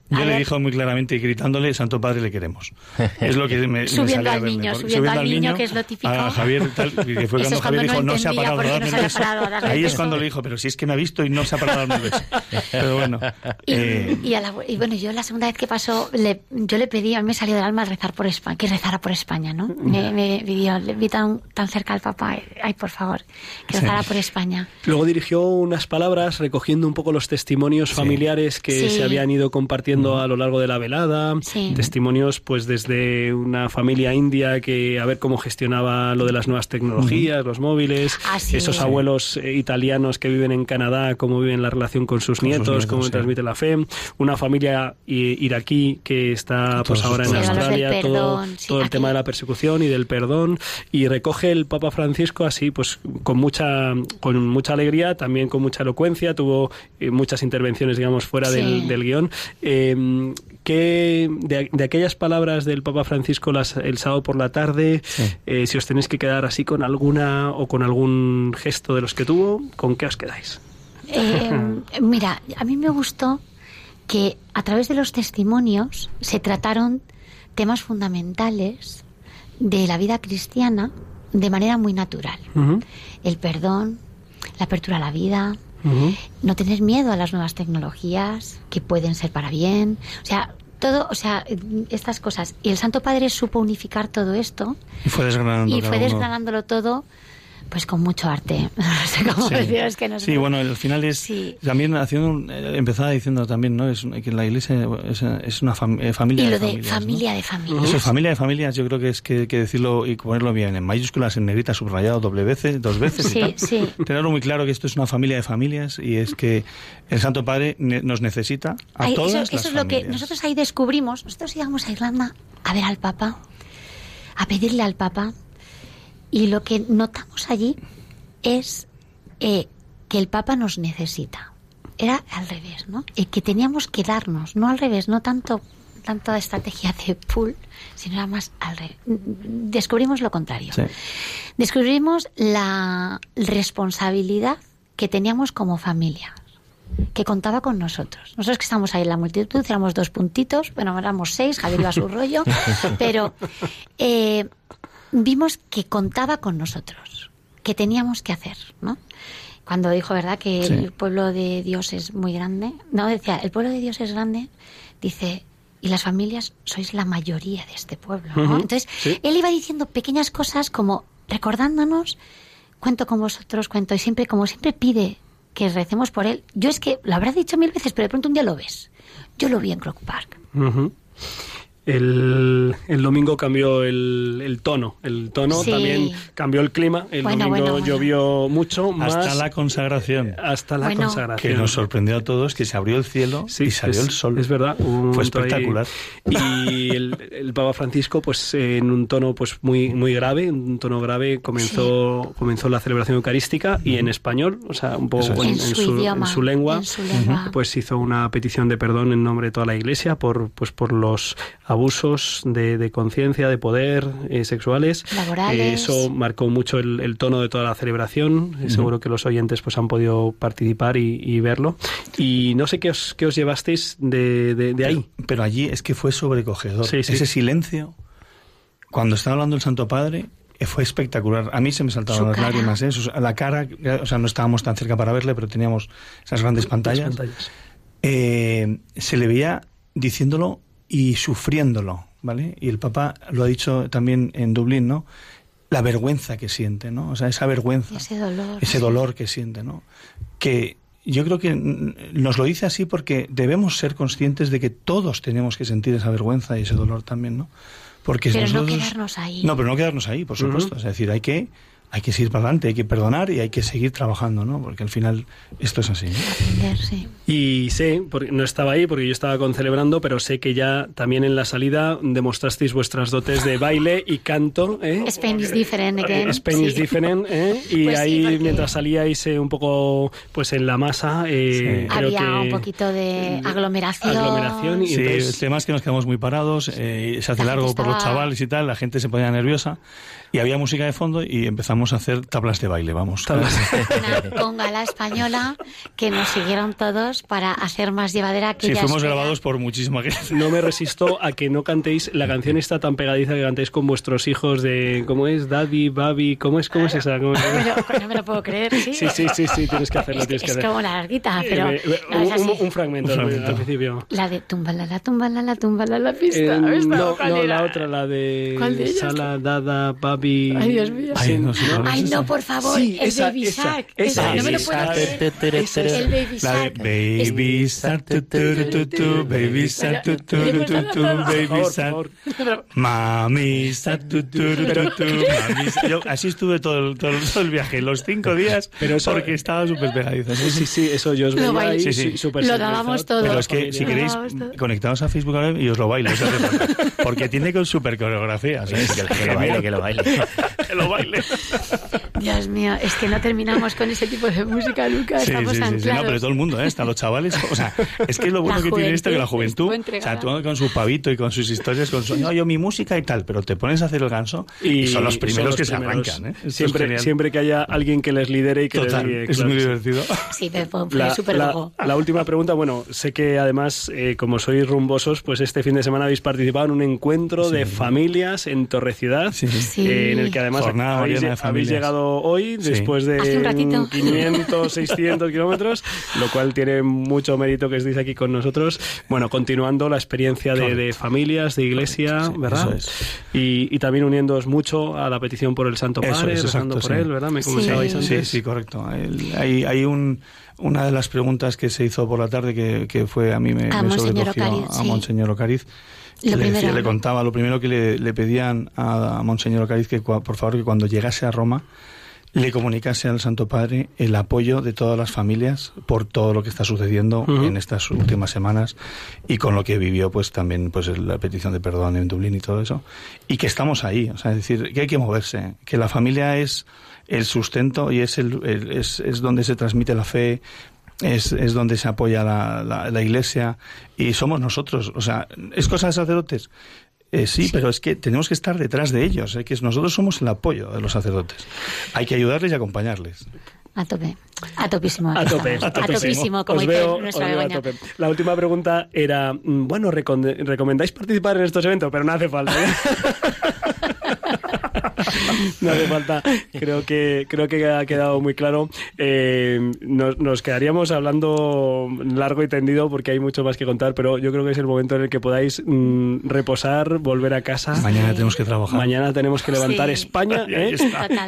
Speaker 3: yo le dijo muy claramente, gritándole, Santo Padre, le queremos. (laughs) Es lo que me,
Speaker 4: subiendo al niño, subiendo, al niño, que es lo típico.
Speaker 3: A Javier, tal, que fue (laughs) cuando Javier dijo, no se ha parado a darme el beso. Ahí es cuando le dijo, pero si es que me ha visto y no se ha parado a darme beso. Pero bueno.
Speaker 4: Y, eh, y, a la, y, bueno, yo la segunda vez que pasó, le, yo le pedí, a mí me salió del alma rezar por España, que rezara por España, ¿no? Me, me pidió, le vi tan, tan cerca al papá, ay, por favor, que rezara por España.
Speaker 1: Luego dirigió unas palabras recogiendo un poco los testimonios familiares que se habían ido compartiendo a lo largo de la velada, testimonios pues desde una familia india que a ver cómo gestionaba lo de las nuevas tecnologías, los móviles, esos abuelos eh, italianos que viven en Canadá, cómo viven la relación con sus, nietos, cómo transmite la fe, una familia iraquí que está pues ahora en Australia, todo, todo el tema de la persecución y del perdón y recoge el Papa Francisco así pues con mucha con mucha alegría, también con mucha elocuencia, tuvo eh, muchas intervenciones digamos fuera del, del guion. Eh, que de, aquellas palabras del Papa Francisco las, el sábado por la tarde, eh, si os tenéis que quedar así con alguna o con algún gesto de los que tuvo, ¿con qué os quedáis?
Speaker 4: Eh, (laughs) mira, a mí me gustó que a través de los testimonios se trataron temas fundamentales de la vida cristiana de manera muy natural. El perdón, la apertura a la vida, no tener miedo a las nuevas tecnologías que pueden ser para bien. O sea, todo, o sea, estas cosas. Y el Santo Padre supo unificar todo esto.
Speaker 3: Y fue desgranándolo.
Speaker 4: Y fue desgranándolo todo pues con mucho arte. No sé cómo sí. es que no
Speaker 3: Sí, bueno, al final es también haciendo eh, empezaba diciendo también, ¿no? Es que la iglesia es, una eh, familia
Speaker 4: y lo
Speaker 3: de, familias,
Speaker 4: familia de familias.
Speaker 3: Eso, familia de familias, yo creo que es que, que, decirlo y ponerlo bien en mayúsculas, en negrita, subrayado doble veces, dos veces
Speaker 4: sí,
Speaker 3: y.
Speaker 4: Sí.
Speaker 3: Tenerlo muy claro que esto es una familia de familias y es que el Santo Padre nos necesita a todos todas
Speaker 4: eso, eso es lo que nosotros ahí descubrimos. Nosotros íbamos a Irlanda a ver al Papa, a pedirle al Papa y lo que notamos allí es eh, que el Papa nos necesita. Era al revés, ¿no? Y que teníamos que darnos, no al revés, no tanto tanto estrategia de pull, sino era más al revés. Descubrimos lo contrario. Descubrimos la responsabilidad que teníamos como familia, que contaba con nosotros. Nosotros que estamos ahí en la multitud, éramos dos puntitos, bueno, éramos seis, Javier iba a su (laughs) rollo, pero eh, vimos que contaba con nosotros, que teníamos que hacer, ¿no? Cuando dijo, ¿verdad?, que el pueblo de Dios es muy grande. No, decía, el pueblo de Dios es grande, dice, y las familias sois la mayoría de este pueblo, ¿no? Entonces, él iba diciendo pequeñas cosas como recordándonos, cuento con vosotros, cuento, y siempre, como siempre pide que recemos por él. Yo es que lo habrá dicho mil veces, pero de pronto un día lo ves. Yo lo vi en Crook Park.
Speaker 1: El, el, domingo cambió el, el, tono, el tono también cambió el clima. El domingo llovió mucho
Speaker 3: hasta la consagración.
Speaker 1: Hasta la consagración
Speaker 3: que nos sorprendió a todos que se abrió el cielo y salió el sol.
Speaker 1: Es verdad,
Speaker 3: fue espectacular.
Speaker 1: Y el, el, Papa Francisco, pues en un tono pues muy muy grave, un tono grave comenzó comenzó la celebración eucarística y en español, o sea, un poco
Speaker 4: en, su,
Speaker 1: en, su, lengua, pues hizo una petición de perdón en nombre de toda la Iglesia por pues por los abusos de, conciencia, de poder eh, sexuales.
Speaker 4: Laborales.
Speaker 1: eso marcó mucho el, tono de toda la celebración. Seguro que los oyentes pues han podido participar y, verlo. Y no sé qué os, qué os llevasteis de, ahí.
Speaker 3: Pero, allí es que fue sobrecogedor. Ese silencio, cuando estaba hablando el Santo Padre, eh, fue espectacular. A mí se me saltaban las lágrimas. ¿eh? La cara, o sea, no estábamos tan cerca para verle, pero teníamos esas grandes pantallas. se le veía diciéndolo y sufriéndolo. ¿vale? Y el Papa lo ha dicho también en Dublín, ¿no? La vergüenza que siente, ¿no? O sea, esa vergüenza.
Speaker 4: Ese dolor.
Speaker 3: Ese dolor que siente, ¿no? Que yo creo que nos lo dice así porque debemos ser conscientes de que todos tenemos que sentir esa vergüenza y ese dolor también, ¿no?
Speaker 4: Porque pero no quedarnos ahí.
Speaker 3: No, pero no quedarnos ahí, por supuesto. Es decir, hay que hay que seguir para adelante, hay que perdonar y hay que seguir trabajando, ¿no? Porque al final esto es así.
Speaker 1: sí. Y sé, porque no estaba ahí porque yo estaba con celebrando, pero sé que ya también en la salida demostrasteis vuestras dotes de baile y canto. ¿eh?
Speaker 4: Spain is different again.
Speaker 1: Spain is different, ¿eh? Y pues ahí mientras salíais eh, un poco pues en la masa, eh,
Speaker 4: había un poquito de aglomeración.
Speaker 1: aglomeración y
Speaker 3: sí, el tema es que nos quedamos muy parados, eh, se hace largo por los chavales y tal, la gente se ponía nerviosa y había música de fondo y empezamos a hacer tablas de baile, vamos.
Speaker 4: Una (laughs) conga la española que nos siguieron todos para hacer más llevadera aquella
Speaker 3: Sí, fuimos grabados por muchísima gente.
Speaker 1: No me resisto a que no cantéis, la canción está tan pegadiza que cantéis con vuestros hijos de, ¿cómo es? Daddy, Babi, ¿cómo es? ¿Cómo es esa?
Speaker 4: ¿Cómo no me lo puedo creer, ¿sí?
Speaker 1: Sí, sí, sí, sí tienes que hacerlo,
Speaker 4: es,
Speaker 1: tienes que
Speaker 4: es como la larguita, pero...
Speaker 1: Eh, un, un, fragmento, al principio.
Speaker 4: La de tumbala, la tumbala, la tumbala, la pista.
Speaker 1: Eh, no, no, la otra, la de...
Speaker 4: ¿Cuál de ellas?
Speaker 1: Sala, Dada, Babi...
Speaker 4: Ay, Dios mío.
Speaker 3: Ay, no,
Speaker 4: Ay, no, por favor,
Speaker 1: sí,
Speaker 4: el
Speaker 1: esa,
Speaker 4: Baby
Speaker 1: esa,
Speaker 4: Shark.
Speaker 1: Esa,
Speaker 4: no me lo puedo creer. El Baby Shark.
Speaker 3: Baby Shark, tu, tu, Baby Shark, tu, tu, Baby Shark. Mami Shark, así estuve todo el, todo, el viaje, los cinco días, pero eso, porque estaba súper pegadizo.
Speaker 1: Sí, sí, sí, eso yo os veía ahí, sí, sí.
Speaker 4: Lo dábamos todo.
Speaker 3: Pero es que si queréis, conectados a Facebook y os lo bailo, porque tiene con super coreografía.
Speaker 2: Que lo baile, que lo baile. (laughs)
Speaker 3: Que lo baile.
Speaker 4: Dios mío, es que no terminamos con ese tipo de música, Lucas.
Speaker 3: Sí,
Speaker 4: Estamos
Speaker 3: sí, sí, no, pero todo el mundo, ¿eh? hasta los chavales. O sea, es que es lo bueno que tiene esto que la juventud, o sea, tú con su pavito y con sus historias, con su, no, yo mi música y tal, pero te pones a hacer el ganso y, son los primeros los que primeros. se arrancan. ¿eh?
Speaker 1: Siempre, siempre que haya alguien que les lidere y que
Speaker 3: Total,
Speaker 1: les
Speaker 3: guíe. Es muy divertido.
Speaker 4: Sí, me fue súper
Speaker 1: la, la, última pregunta, bueno, sé que además, eh, como sois rumbosos, pues este fin de semana habéis participado en un encuentro sí. de familias en Torrecidad, eh, en el que además habéis, habéis, llegado hoy, después de 500, 600 (laughs) kilómetros, lo cual tiene mucho mérito que estéis aquí con nosotros. Bueno, continuando la experiencia de, de familias, de iglesia, sí, ¿verdad? Es. Y, y, también uniéndoos mucho a la petición por el Santo Padre, es, rezando por él, ¿verdad? Me comentabais antes.
Speaker 3: Sí, sí, correcto. Hay, hay un una de las preguntas que se hizo por la tarde que, que fue a mí me,
Speaker 4: a
Speaker 3: me
Speaker 4: sobrecogió
Speaker 3: Ocariz, a Monseñor Ocariz. Le, decía, le, contaba, lo primero que le, le pedían a, a, Monseñor Ocariz que por favor que cuando llegase a Roma le comunicase al Santo Padre el apoyo de todas las familias por todo lo que está sucediendo uh -huh. en estas últimas semanas y con lo que vivió pues también pues la petición de perdón en Dublín y todo eso y que estamos ahí, o sea, es decir, que hay que moverse, que la familia es el sustento y es, el, el es, es donde se transmite la fe, es, es, donde se apoya la, la, la, iglesia y somos nosotros. O sea, ¿es cosa de sacerdotes? Eh, sí, sí, pero es que tenemos que estar detrás de ellos, ¿eh? que nosotros somos el apoyo de los sacerdotes. Hay que ayudarles y acompañarles.
Speaker 4: A tope. A topísimo.
Speaker 1: A tope.
Speaker 4: A topísimo, como
Speaker 1: os veo, nuestra os veo a tope. La última pregunta era, mm, bueno, ¿recomendáis participar en estos eventos? Pero no hace falta. ¿eh? (laughs) (laughs) no hace falta. Creo que, creo que ha quedado muy claro. Eh, nos, nos, quedaríamos hablando largo y tendido porque hay mucho más que contar, pero yo creo que es el momento en el que podáis mmm, reposar, volver a casa.
Speaker 3: Mañana sí. tenemos que trabajar.
Speaker 1: Mañana tenemos que levantar sí. España. ¿eh?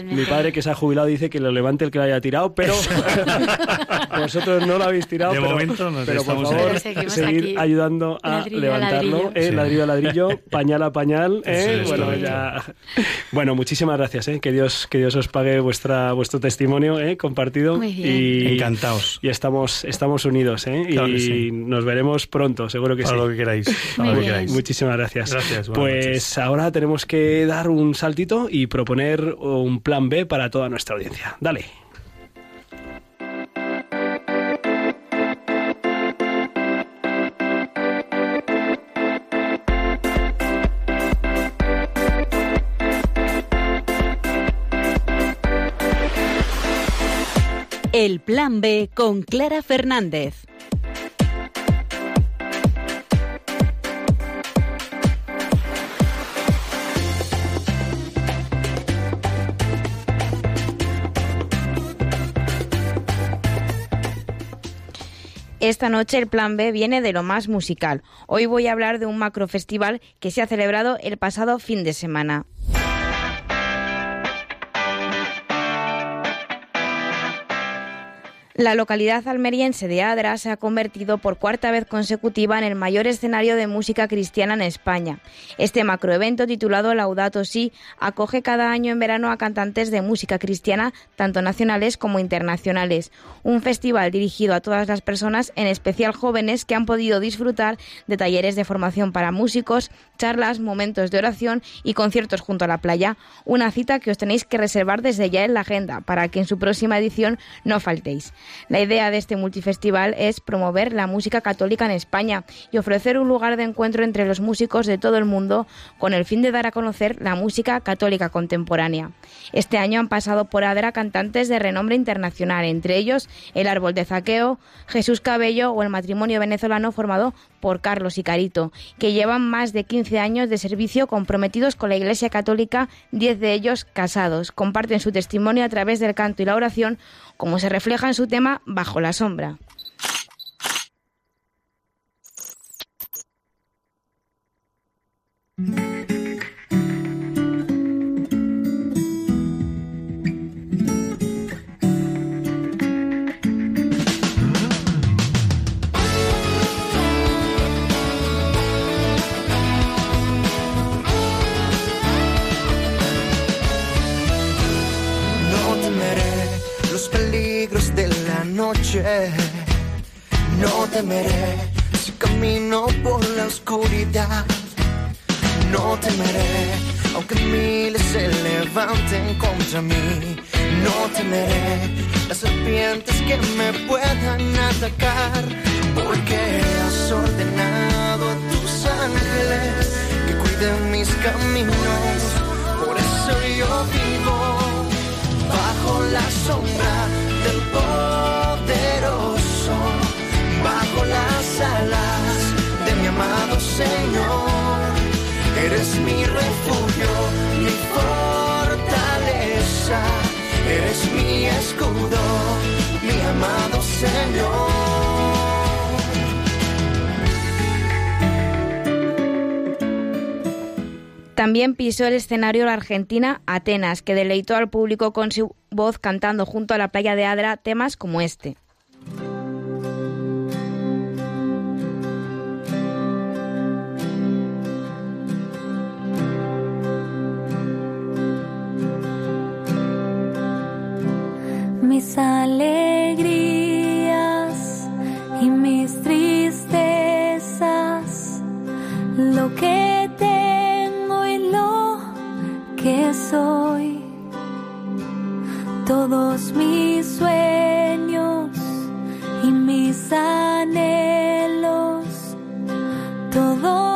Speaker 1: Mi padre, que se ha jubilado, dice que lo levante el que lo haya tirado, pero (laughs) vosotros no lo habéis tirado.
Speaker 3: De
Speaker 1: pero,
Speaker 3: momento
Speaker 1: pero por favor, seguir ayudando a
Speaker 4: ladrillo
Speaker 1: levantarlo.
Speaker 4: A ladrillo.
Speaker 1: ¿eh? ladrillo a ladrillo, pañal a pañal. ¿eh? bueno, ya. Bueno, muchísimas gracias. ¿eh? Que Dios que Dios os pague vuestra vuestro testimonio ¿eh? compartido.
Speaker 4: Y,
Speaker 3: Encantados.
Speaker 1: Y estamos estamos unidos. ¿eh?
Speaker 3: Claro
Speaker 1: y
Speaker 3: sí.
Speaker 1: nos veremos pronto, seguro que
Speaker 3: Para
Speaker 1: sí.
Speaker 3: lo que queráis.
Speaker 4: Para
Speaker 3: lo que queráis.
Speaker 1: Muchísimas gracias.
Speaker 3: Gracias.
Speaker 1: Pues
Speaker 3: noches.
Speaker 1: ahora tenemos que dar un saltito y proponer un plan B para toda nuestra audiencia. Dale.
Speaker 6: El Plan B con Clara Fernández.
Speaker 5: Esta noche el plan B viene de lo más musical. Hoy voy a hablar de un macrofestival que se ha celebrado el pasado fin de semana. La localidad almeriense de Adra se ha convertido por cuarta vez consecutiva en el mayor escenario de música cristiana en España. Este macroevento titulado Laudato Si acoge cada año en verano a cantantes de música cristiana, tanto nacionales como internacionales. Un festival dirigido a todas las personas, en especial jóvenes, que han podido disfrutar de talleres de formación para músicos, charlas, momentos de oración y conciertos junto a la playa. Una cita que os tenéis que reservar desde ya en la agenda para que en su próxima edición no faltéis. La idea de este multifestival es promover la música católica en España y ofrecer un lugar de encuentro entre los músicos de todo el mundo con el fin de dar a conocer la música católica contemporánea. Este año han pasado por Adra cantantes de renombre internacional, entre ellos El Árbol de Zaqueo, Jesús Cabello o el matrimonio venezolano formado por Carlos y Carito, que llevan más de 15 años de servicio comprometidos con la Iglesia Católica, 10 de ellos casados. Comparten su testimonio a través del canto y la oración, como se refleja en su tema Bajo la sombra.
Speaker 7: No temeré si camino por la oscuridad. No temeré aunque miles se levanten contra mí. No temeré las serpientes que me puedan atacar. Porque has ordenado a tus ángeles que cuiden mis caminos. Por eso yo vivo bajo la sombra fortaleza, eres mi escudo, mi amado Señor.
Speaker 5: También pisó el escenario la argentina Atenas, que deleitó al público con su voz cantando junto a la playa de Adra temas como este.
Speaker 8: Mis alegrías y mis tristezas, lo que tengo y lo que soy, todos mis sueños y mis anhelos, todo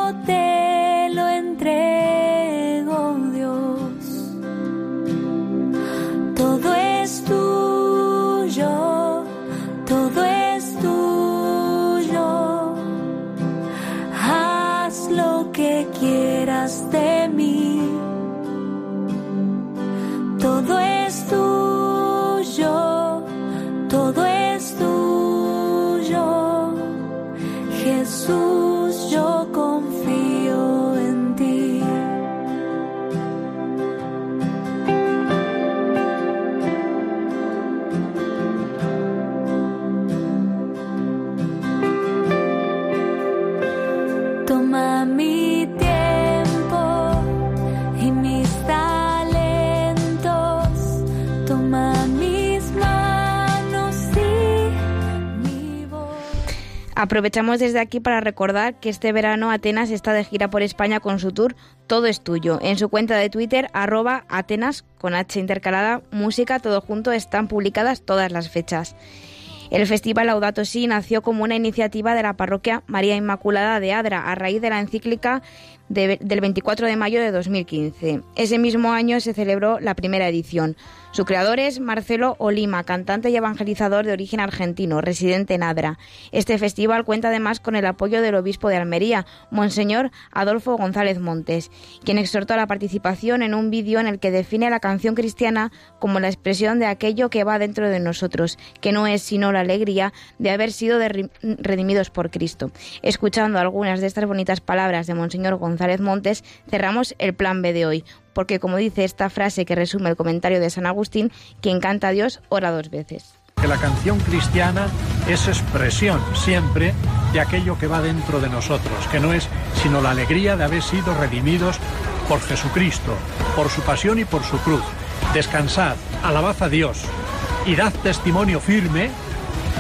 Speaker 5: Aprovechamos desde aquí para recordar que este verano Atenas está de gira por España con su tour Todo es tuyo. En su cuenta de Twitter, arroba Atenas con H intercalada, música, todo junto, están publicadas todas las fechas. El Festival Laudato Si nació como una iniciativa de la parroquia María Inmaculada de Adra a raíz de la encíclica del 24 de mayo de 2015. Ese mismo año se celebró la primera edición. Su creador es Marcelo Olima, cantante y evangelizador de origen argentino, residente en Adra. Este festival cuenta además con el apoyo del obispo de Almería, Monseñor Adolfo González Montes, quien exhortó a la participación en un vídeo en el que define la canción cristiana como la expresión de aquello que va dentro de nosotros, que no es sino la alegría de haber sido redimidos por Cristo. Escuchando algunas de estas bonitas palabras de Monseñor González Montes, cerramos el plan B de hoy, porque como dice esta frase que resume el comentario de San Agustín, quien canta a Dios ora dos veces.
Speaker 9: Que la canción cristiana es expresión siempre de aquello que va dentro de nosotros, que no es sino la alegría de haber sido redimidos por Jesucristo, por su pasión y por su cruz. Descansad, alabad a Dios y dad testimonio firme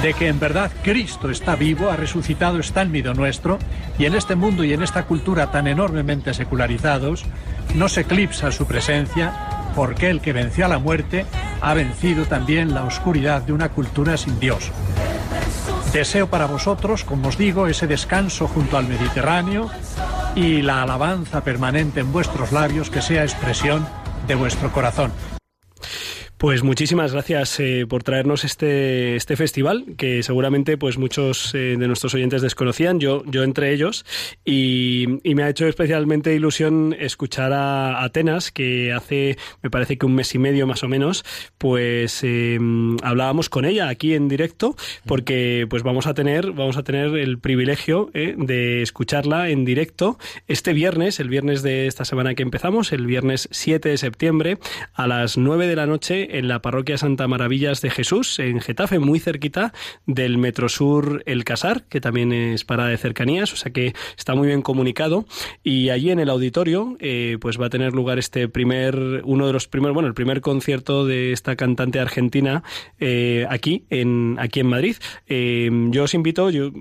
Speaker 9: de que en verdad Cristo está vivo, ha resucitado, está en medio nuestro, y en este mundo y en esta cultura tan enormemente secularizados, no se eclipsa su presencia, porque el que venció a la muerte ha vencido también la oscuridad de una cultura sin Dios. Deseo para vosotros, como os digo, ese descanso junto al Mediterráneo y la alabanza permanente en vuestros labios que sea expresión de vuestro corazón.
Speaker 1: Pues muchísimas gracias eh, por traernos este, este festival que seguramente pues muchos eh, de nuestros oyentes desconocían, yo, yo entre ellos, y, me ha hecho especialmente ilusión escuchar a Atenas, que hace, me parece que un mes y medio más o menos, pues em, hablábamos con ella aquí en directo, porque pues vamos a tener, vamos a tener el privilegio eh, de escucharla en directo este viernes, el viernes de esta semana que empezamos, el viernes 7 de septiembre, a las 9 de la noche en la parroquia Santa Maravillas de Jesús, en Getafe, muy cerquita del Metrosur El Casar, que también es parada de cercanías, o sea que está muy bien comunicado. Y allí en el auditorio, eh, pues va a tener lugar este primer, uno de los primeros, bueno, el primer concierto de esta cantante argentina eh, aquí, en, aquí en Madrid. Eh, yo os invito, yo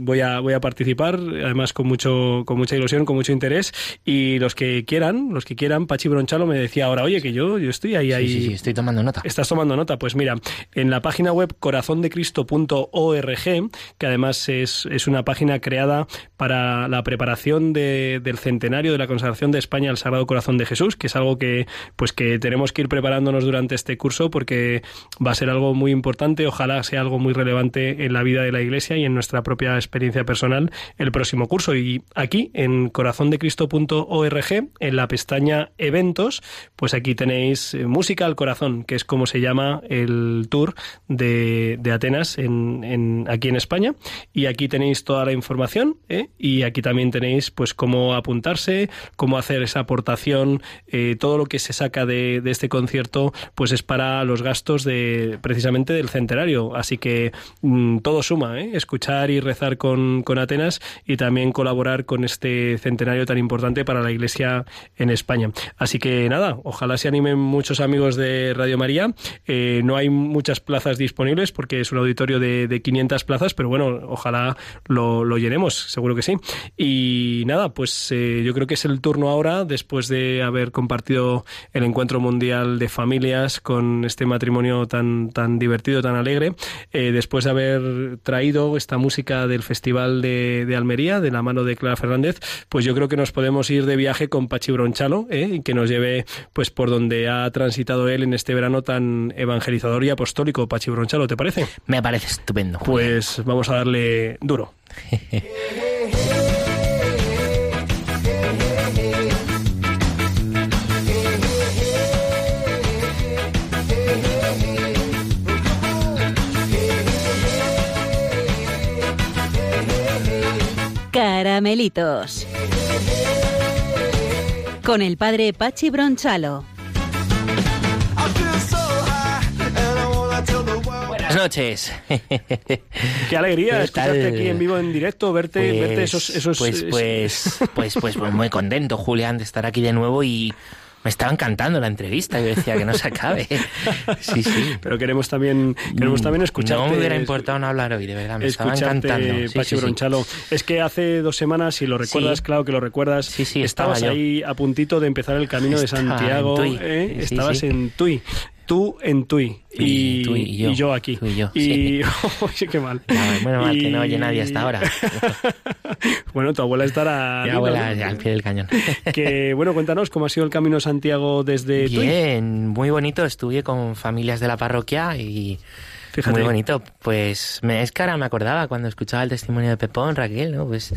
Speaker 1: voy a, voy a participar, además con mucho, con mucha ilusión, con mucho interés. Y los que quieran, los que quieran, Pachi Bronchalo me decía ahora, oye, que yo, yo estoy ahí, ahí.
Speaker 2: Sí, sí, estoy tomando
Speaker 1: Estás tomando nota. Pues mira, en la página web corazondecristo.org, que además es, es, una página creada para la preparación de, del centenario de la consagración de España al Sagrado Corazón de Jesús, que es algo que, pues que tenemos que ir preparándonos durante este curso porque va a ser algo muy importante, ojalá sea algo muy relevante en la vida de la Iglesia y en nuestra propia experiencia personal el próximo curso. Y aquí, en corazondecristo.org, en la pestaña Eventos, pues aquí tenéis eh, música al corazón, que es como se llama el tour de, de Atenas en, en, aquí en España. Y aquí tenéis toda la información ¿eh? y aquí también tenéis pues cómo apuntarse, cómo hacer esa aportación, eh, todo lo que se saca de, de, este concierto pues es para los gastos de precisamente del centenario. Así que mm, todo suma, ¿eh? escuchar y rezar con, con Atenas y también colaborar con este centenario tan importante para la Iglesia en España. Así que nada, ojalá se animen muchos amigos de Radio María. Eh, no hay muchas plazas disponibles porque es un auditorio de, de 500 plazas, pero bueno, ojalá lo, llenemos, seguro que sí. Y nada, pues eh, yo creo que es el turno ahora, después de haber compartido el encuentro mundial de familias con este matrimonio tan, tan divertido, tan alegre, eh, después de haber traído esta música del Festival de, Almería, de la mano de Clara Fernández, pues yo creo que nos podemos ir de viaje con Pachi Bronchalo, que nos lleve pues por donde ha transitado él en este verano tan evangelizador y apostólico, Pachi Bronchalo, ¿te parece?
Speaker 2: Me parece estupendo.
Speaker 1: Pues vamos a darle duro.
Speaker 6: Caramelitos. Con el padre Pachi Bronchalo.
Speaker 2: Noches.
Speaker 1: Qué alegría escucharte aquí en vivo, en directo, verte, pues, verte esos, esos,
Speaker 2: pues, pues, pues, pues, pues, muy contento, Julián, de estar aquí de nuevo y me estaba encantando la entrevista. Yo decía que no se acabe. Sí, sí.
Speaker 1: Pero queremos también, queremos también escucharte.
Speaker 2: No me hubiera importado no hablar hoy, de verdad. Me estaba encantando.
Speaker 1: Pachi Bronchalo. Es que hace dos semanas, si lo recuerdas, claro que lo recuerdas,
Speaker 2: sí,
Speaker 1: estabas ahí a puntito de empezar el camino de Santiago.
Speaker 2: En
Speaker 1: ¿eh? Estabas en Tui. Tú en Tui. Y,
Speaker 2: y,
Speaker 1: yo. aquí.
Speaker 2: y yo.
Speaker 1: Y, (laughs) oye, qué mal.
Speaker 2: bueno, mal que no oye nadie hasta ahora. (laughs)
Speaker 1: bueno, tu abuela estará...
Speaker 2: Mi abuela al pie del cañón. (laughs)
Speaker 1: que, bueno, cuéntanos cómo ha sido el Camino Santiago desde
Speaker 2: Bien, muy bonito. Estuve con familias de la parroquia y muy bonito. Pues me, es que ahora me acordaba cuando escuchaba el testimonio de Pepón, Raquel, ¿no? Pues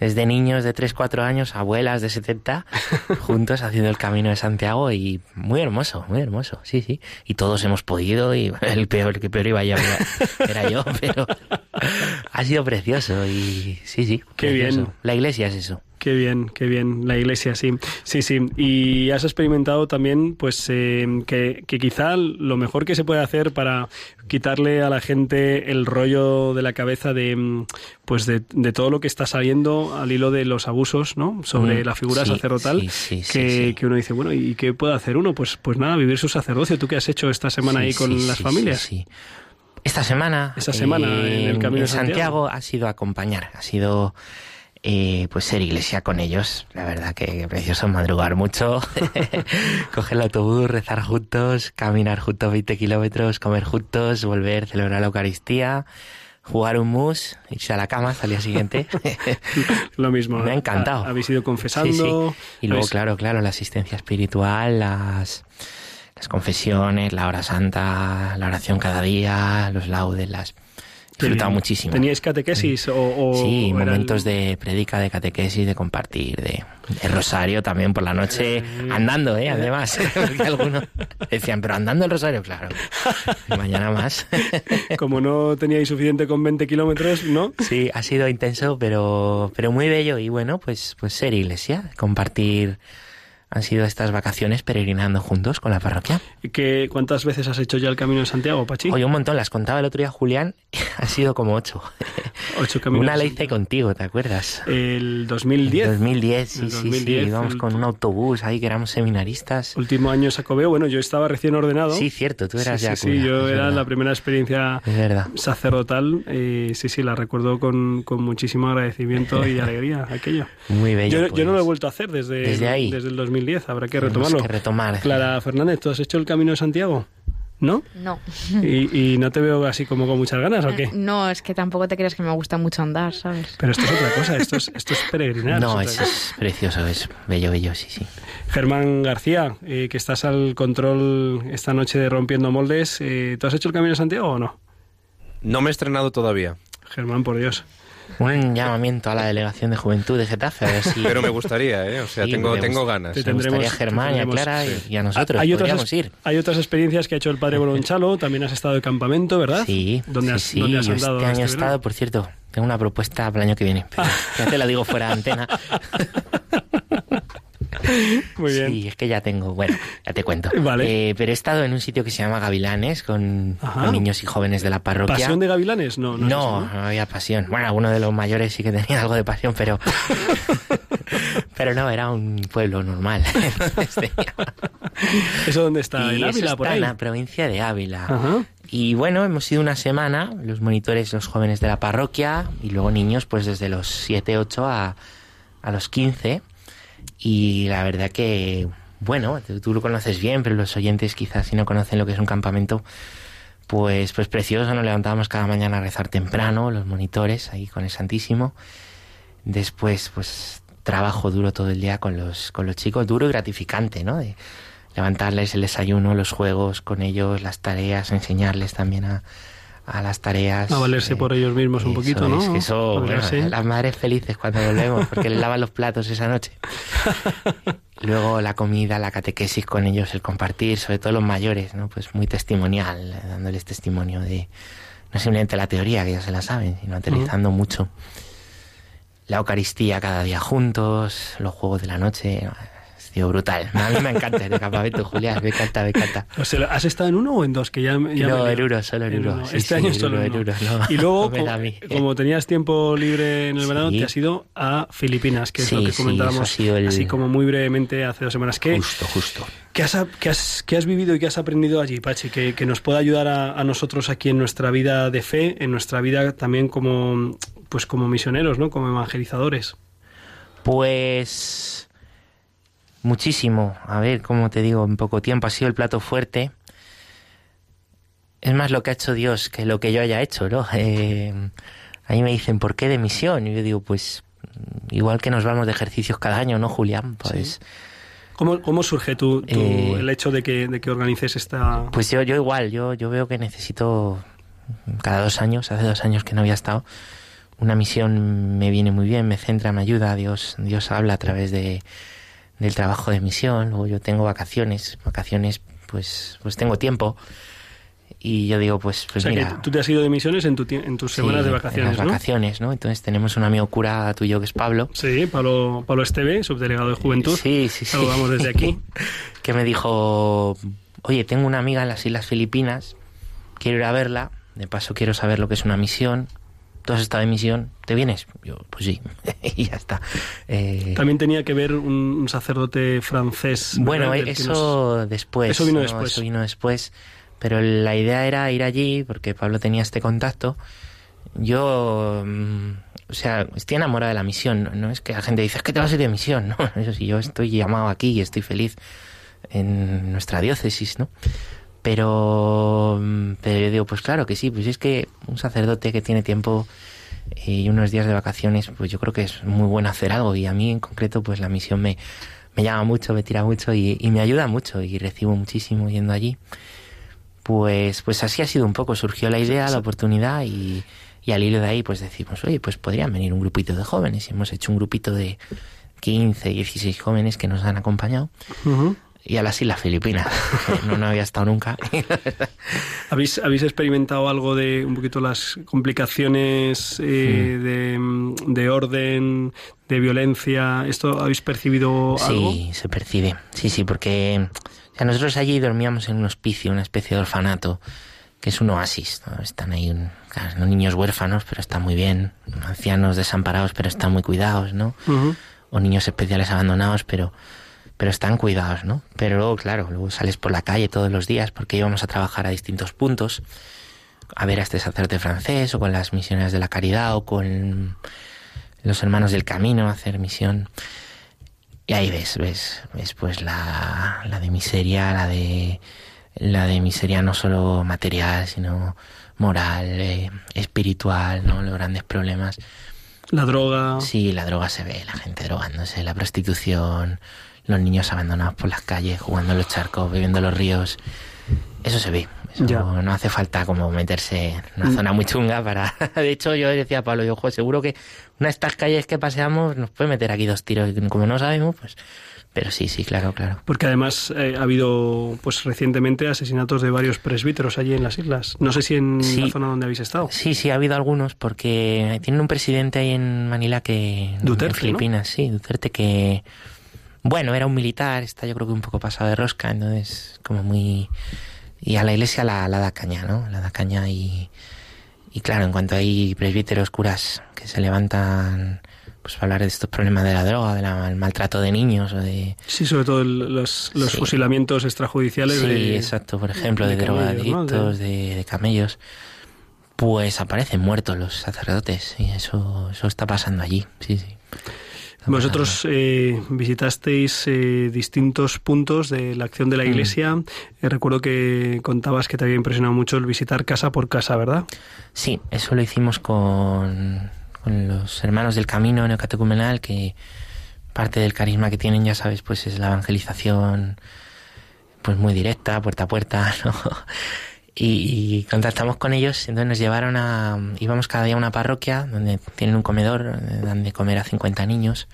Speaker 2: desde niños de 3, 4 años, abuelas de 70, (laughs) juntos haciendo el camino de Santiago y muy hermoso, muy hermoso, sí, sí. Y todos hemos podido y (laughs) el peor, que peor iba yo, era yo, pero (laughs) ha sido precioso y sí, sí.
Speaker 1: Qué bien.
Speaker 2: La iglesia es eso.
Speaker 1: Qué bien, qué bien, la iglesia, sí. Sí, sí. Y has experimentado también, pues, eh, que, que, quizá lo mejor que se puede hacer para quitarle a la gente el rollo de la cabeza de, mm, pues, de, de todo lo que está saliendo al hilo de los abusos, ¿no? Sobre mm, la figura sacerdotal, que, que, uno dice, bueno, ¿y qué puede hacer uno? Pues, pues nada, vivir su sacerdocio. ¿Tú qué has hecho esta semana ahí con las familias?
Speaker 2: Sí, Esta semana,
Speaker 1: esta semana en el Camino de
Speaker 2: Santiago ha sido acompañar, ha sido y pues ser iglesia con ellos. La verdad que precioso madrugar mucho, (laughs) coger el autobús, rezar juntos, caminar juntos 20 kilómetros, comer juntos, volver, celebrar la Eucaristía, jugar un mus, irse a la cama hasta el día siguiente. (laughs)
Speaker 1: Lo mismo.
Speaker 2: Me ha encantado.
Speaker 1: Habéis ido confesando.
Speaker 2: Y luego, claro, claro, la asistencia espiritual, las, las confesiones, la hora santa, la oración cada día, los laudes, las disfrutado muchísimo.
Speaker 1: ¿Teníais catequesis o...?
Speaker 2: sí, momentos de predica, de catequesis, de compartir, de, rosario también por la noche, eh. andando, ¿eh? Además, (laughs) porque algunos decían, pero andando el rosario, claro. mañana más. (laughs)
Speaker 1: Como no teníais suficiente con 20 kilómetros, ¿no?
Speaker 2: Sí, ha sido intenso, pero, pero muy bello y bueno, pues, pues ser iglesia, compartir han sido estas vacaciones peregrinando juntos con la parroquia.
Speaker 1: ¿Y qué, cuántas veces has hecho ya el Camino de Santiago, Pachi?
Speaker 2: Oye, un montón, las contaba el otro día Julián, (laughs) han sido como ocho. (laughs)
Speaker 1: Ocho caminos.
Speaker 2: Una la hice contigo, ¿te acuerdas?
Speaker 1: El 2010.
Speaker 2: El 2010, sí, sí, sí, íbamos con un autobús ahí que éramos seminaristas.
Speaker 1: Último año Sacobeo, bueno, yo estaba recién ordenado.
Speaker 2: Sí, cierto, tú eras ya
Speaker 1: Sí, sí, yo era la primera experiencia sacerdotal, y sí, sí, la recuerdo con, con muchísimo agradecimiento y (laughs) alegría, aquello.
Speaker 2: Muy bello.
Speaker 1: Yo, no lo he pues. vuelto a hacer desde,
Speaker 2: desde, ahí.
Speaker 1: desde el 2010 habrá que retomarlo.
Speaker 2: Que retomar.
Speaker 1: Clara Fernández, ¿tú has hecho el Camino de Santiago? ¿No?
Speaker 5: No.
Speaker 1: ¿Y, no te veo así como con muchas ganas o qué? (laughs)
Speaker 5: No, es que tampoco te creas que me gusta mucho andar, ¿sabes?
Speaker 1: Pero esto es otra cosa, esto es, esto es peregrinar.
Speaker 2: No, es, precioso, es bello, bello, sí, sí.
Speaker 1: Germán García, eh, que estás al control esta noche de Rompiendo Moldes, eh, ¿tú has hecho el Camino de Santiago o no?
Speaker 10: No me he estrenado todavía.
Speaker 1: Germán, por Dios
Speaker 2: un llamamiento a la delegación de juventud de Getafe.
Speaker 10: Pero me gustaría, ¿eh? O sea, tengo, tengo ganas.
Speaker 2: Te gustaría a Germán y a Clara y, a nosotros. Hay otras, ir.
Speaker 1: hay otras experiencias que ha hecho el padre Bolonchalo. También has estado de campamento, ¿verdad?
Speaker 2: Sí.
Speaker 1: ¿Dónde
Speaker 2: has, ¿dónde has andado este año he estado, por cierto. Tengo una propuesta para el año que viene. ya te la digo fuera de antena. (laughs) (laughs)
Speaker 1: Muy bien.
Speaker 2: Sí, es que ya tengo, bueno, ya te cuento.
Speaker 1: Vale.
Speaker 2: Eh, pero he estado en un sitio que se llama Gavilanes con, niños y jóvenes de la parroquia.
Speaker 1: ¿Pasión de Gavilanes? No, no,
Speaker 2: no, no, había pasión. Bueno, alguno de los mayores sí que tenía algo de pasión, pero. (laughs) pero no, era un pueblo normal. (laughs)
Speaker 1: ¿Eso dónde está? ¿En Ávila,
Speaker 2: por ahí? en la provincia de Ávila. Y bueno, hemos ido una semana, los monitores, los jóvenes de la parroquia, y luego niños, pues desde los 7, 8 a, a los 15 y la verdad que, bueno, tú lo conoces bien, pero los oyentes quizás si no conocen lo que es un campamento, pues, pues precioso, nos levantábamos cada mañana a rezar temprano, los monitores ahí con el Santísimo. Después, pues trabajo duro todo el día con los, con los chicos, duro y gratificante, ¿no? De levantarles el desayuno, los juegos con ellos, las tareas, enseñarles también a, a las tareas.
Speaker 1: A valerse por ellos mismos un poquito, ¿no?
Speaker 2: Es que eso, las madres felices cuando volvemos, porque les lavan los platos esa noche. (laughs) Luego la comida, la catequesis con ellos, el compartir, sobre todo los mayores, ¿no? Pues muy testimonial, dándoles testimonio de no simplemente la teoría, que ya se la saben, sino aterrizando mucho. La Eucaristía cada día juntos, los juegos de la noche, Tío, brutal. A mí me encanta el campamento, Julián. Me encanta, me encanta.
Speaker 1: ¿Has estado en uno o en dos? Que ya, ya
Speaker 2: no, en uno, solo en uno.
Speaker 1: este año solo en uno.
Speaker 2: y
Speaker 1: luego, (laughs) como, tenías tiempo libre en el verano, te has ido a Filipinas, que es lo que comentábamos así como muy brevemente hace dos semanas. ¿Qué,
Speaker 2: justo, justo.
Speaker 1: ¿Qué has, qué, has, qué has, vivido y qué has aprendido allí, Pachi? Que, que nos pueda ayudar a, a, nosotros aquí en nuestra vida de fe, en nuestra vida también como, pues como misioneros, ¿no? Como evangelizadores.
Speaker 2: Pues Muchísimo. A ver, como te digo, en poco tiempo ha sido el plato fuerte. es más lo que ha hecho Dios que lo que yo haya hecho, ¿no? Eh, ahí me dicen, ¿por qué de misión? Y yo digo, pues igual que nos vamos de ejercicios cada año, ¿no, Julián? Pues...
Speaker 1: ¿Cómo, surge tu, eh, el hecho de que, de que organices esta...?
Speaker 2: Pues yo, yo igual, yo, yo veo que necesito cada dos años, hace dos años que no había estado, una misión me viene muy bien, me centra, me ayuda, Dios, Dios habla a través de, del trabajo de misión, luego yo tengo vacaciones, vacaciones pues, pues tengo tiempo, y yo digo, pues, pues mira.
Speaker 1: tú te has ido de misiones en, tu, en tus semanas de vacaciones.
Speaker 2: En las vacaciones, ¿no? Entonces tenemos un amigo cura tuyo que es Pablo.
Speaker 1: Sí, Pablo, Pablo Esteve, subdelegado de Juventud.
Speaker 2: Sí, sí, sí.
Speaker 1: Saludamos desde aquí. (laughs)
Speaker 2: que me dijo, oye, tengo una amiga en las Islas Filipinas, quiero ir a verla, de paso quiero saber lo que es una misión. ¿Tú has estado de misión? ¿Te vienes? Yo, pues sí, (laughs) y ya está.
Speaker 1: Eh, También tenía que ver un, sacerdote francés.
Speaker 2: Bueno, eso después.
Speaker 1: Eso vino después.
Speaker 2: Eso vino después pero la idea era ir allí porque Pablo tenía este contacto. Yo, mm, o sea, estoy enamorado de la misión. No es que la gente dice, es que te vas a ir de misión. (laughs) No, eso sí, yo estoy llamado aquí y estoy feliz en nuestra diócesis, ¿no? Pero, mm, pero yo digo, pues claro que sí, pues es que un sacerdote que tiene tiempo y unos días de vacaciones, pues yo creo que es muy bueno hacer algo y a mí en concreto pues la misión me, me llama mucho, me tira mucho y, me ayuda mucho y recibo muchísimo yendo allí. Pues, pues así ha sido un poco, surgió la idea, la oportunidad y, al hilo de ahí pues decimos, oye, pues podrían venir un grupito de jóvenes y hemos hecho un grupito de 15, 16 jóvenes que nos han acompañado. Y a las Islas Filipinas, no, no había estado nunca. (laughs)
Speaker 1: ¿Habéis, ¿Habéis experimentado algo de un poquito las complicaciones eh, de, de, orden, de violencia? ¿Esto habéis percibido algo?
Speaker 2: Sí, se percibe. Sí, sí, porque nosotros allí dormíamos en un hospicio, una especie de orfanato, que es un oasis. Están ahí niños huérfanos, pero están muy bien. Ancianos desamparados, pero están muy cuidados, ¿no? O niños especiales abandonados, pero pero están cuidados, ¿no? Pero luego, claro, luego sales por la calle todos los días porque íbamos a trabajar a distintos puntos, a ver a este sacerdote francés o con las misiones de la caridad o con los hermanos del camino a hacer misión. Y ahí ves, ves, ves pues la, la de miseria, la de la de miseria no solo material, sino moral, eh, espiritual, ¿no? Los grandes problemas.
Speaker 1: La droga.
Speaker 2: Sí, la droga se ve, la gente drogándose, la prostitución, los niños abandonados por las calles, jugando en los charcos, bebiendo los ríos. Eso se ve. no hace falta como meterse en una mm. zona muy chunga para... (laughs) De hecho, yo decía a Pablo, yo, seguro que una de estas calles que paseamos nos puede meter aquí dos tiros. Y como no sabemos, pues... Pero sí, sí, claro, claro.
Speaker 1: Porque además eh, ha habido, pues recientemente, asesinatos de varios presbíteros allí en las islas. No sé si en la zona donde habéis estado.
Speaker 2: Sí, sí, ha habido algunos, porque tienen un presidente ahí en Manila que...
Speaker 1: Duterte,
Speaker 2: En Filipinas, sí, Duterte que... Bueno, era un militar, está yo creo que un poco pasado de rosca, entonces como muy y a la iglesia la, la da caña, ¿no? La da caña y, y claro, en cuanto hay presbíteros, curas que se levantan pues para hablar de estos problemas de la droga, del maltrato de niños o de...
Speaker 1: Sí, sobre todo los, los fusilamientos extrajudiciales
Speaker 2: sí, exacto, por ejemplo, de, drogadictos, de... de... camellos, pues aparecen muertos los sacerdotes y eso, eso está pasando allí, sí, sí.
Speaker 1: Vosotros eh, visitasteis eh, distintos puntos de la acción de la mm. Iglesia. Eh, recuerdo que contabas que te había impresionado mucho el visitar casa por casa, ¿verdad?
Speaker 2: Sí, eso lo hicimos con, con los hermanos del Camino Neocatecumenal, que parte del carisma que tienen, ya sabes, pues es la evangelización pues muy directa, puerta a puerta, (laughs) ¿no? Y, contactamos con ellos, entonces nos llevaron a, íbamos cada día a una parroquia donde tienen un comedor, dan de comer a 50 niños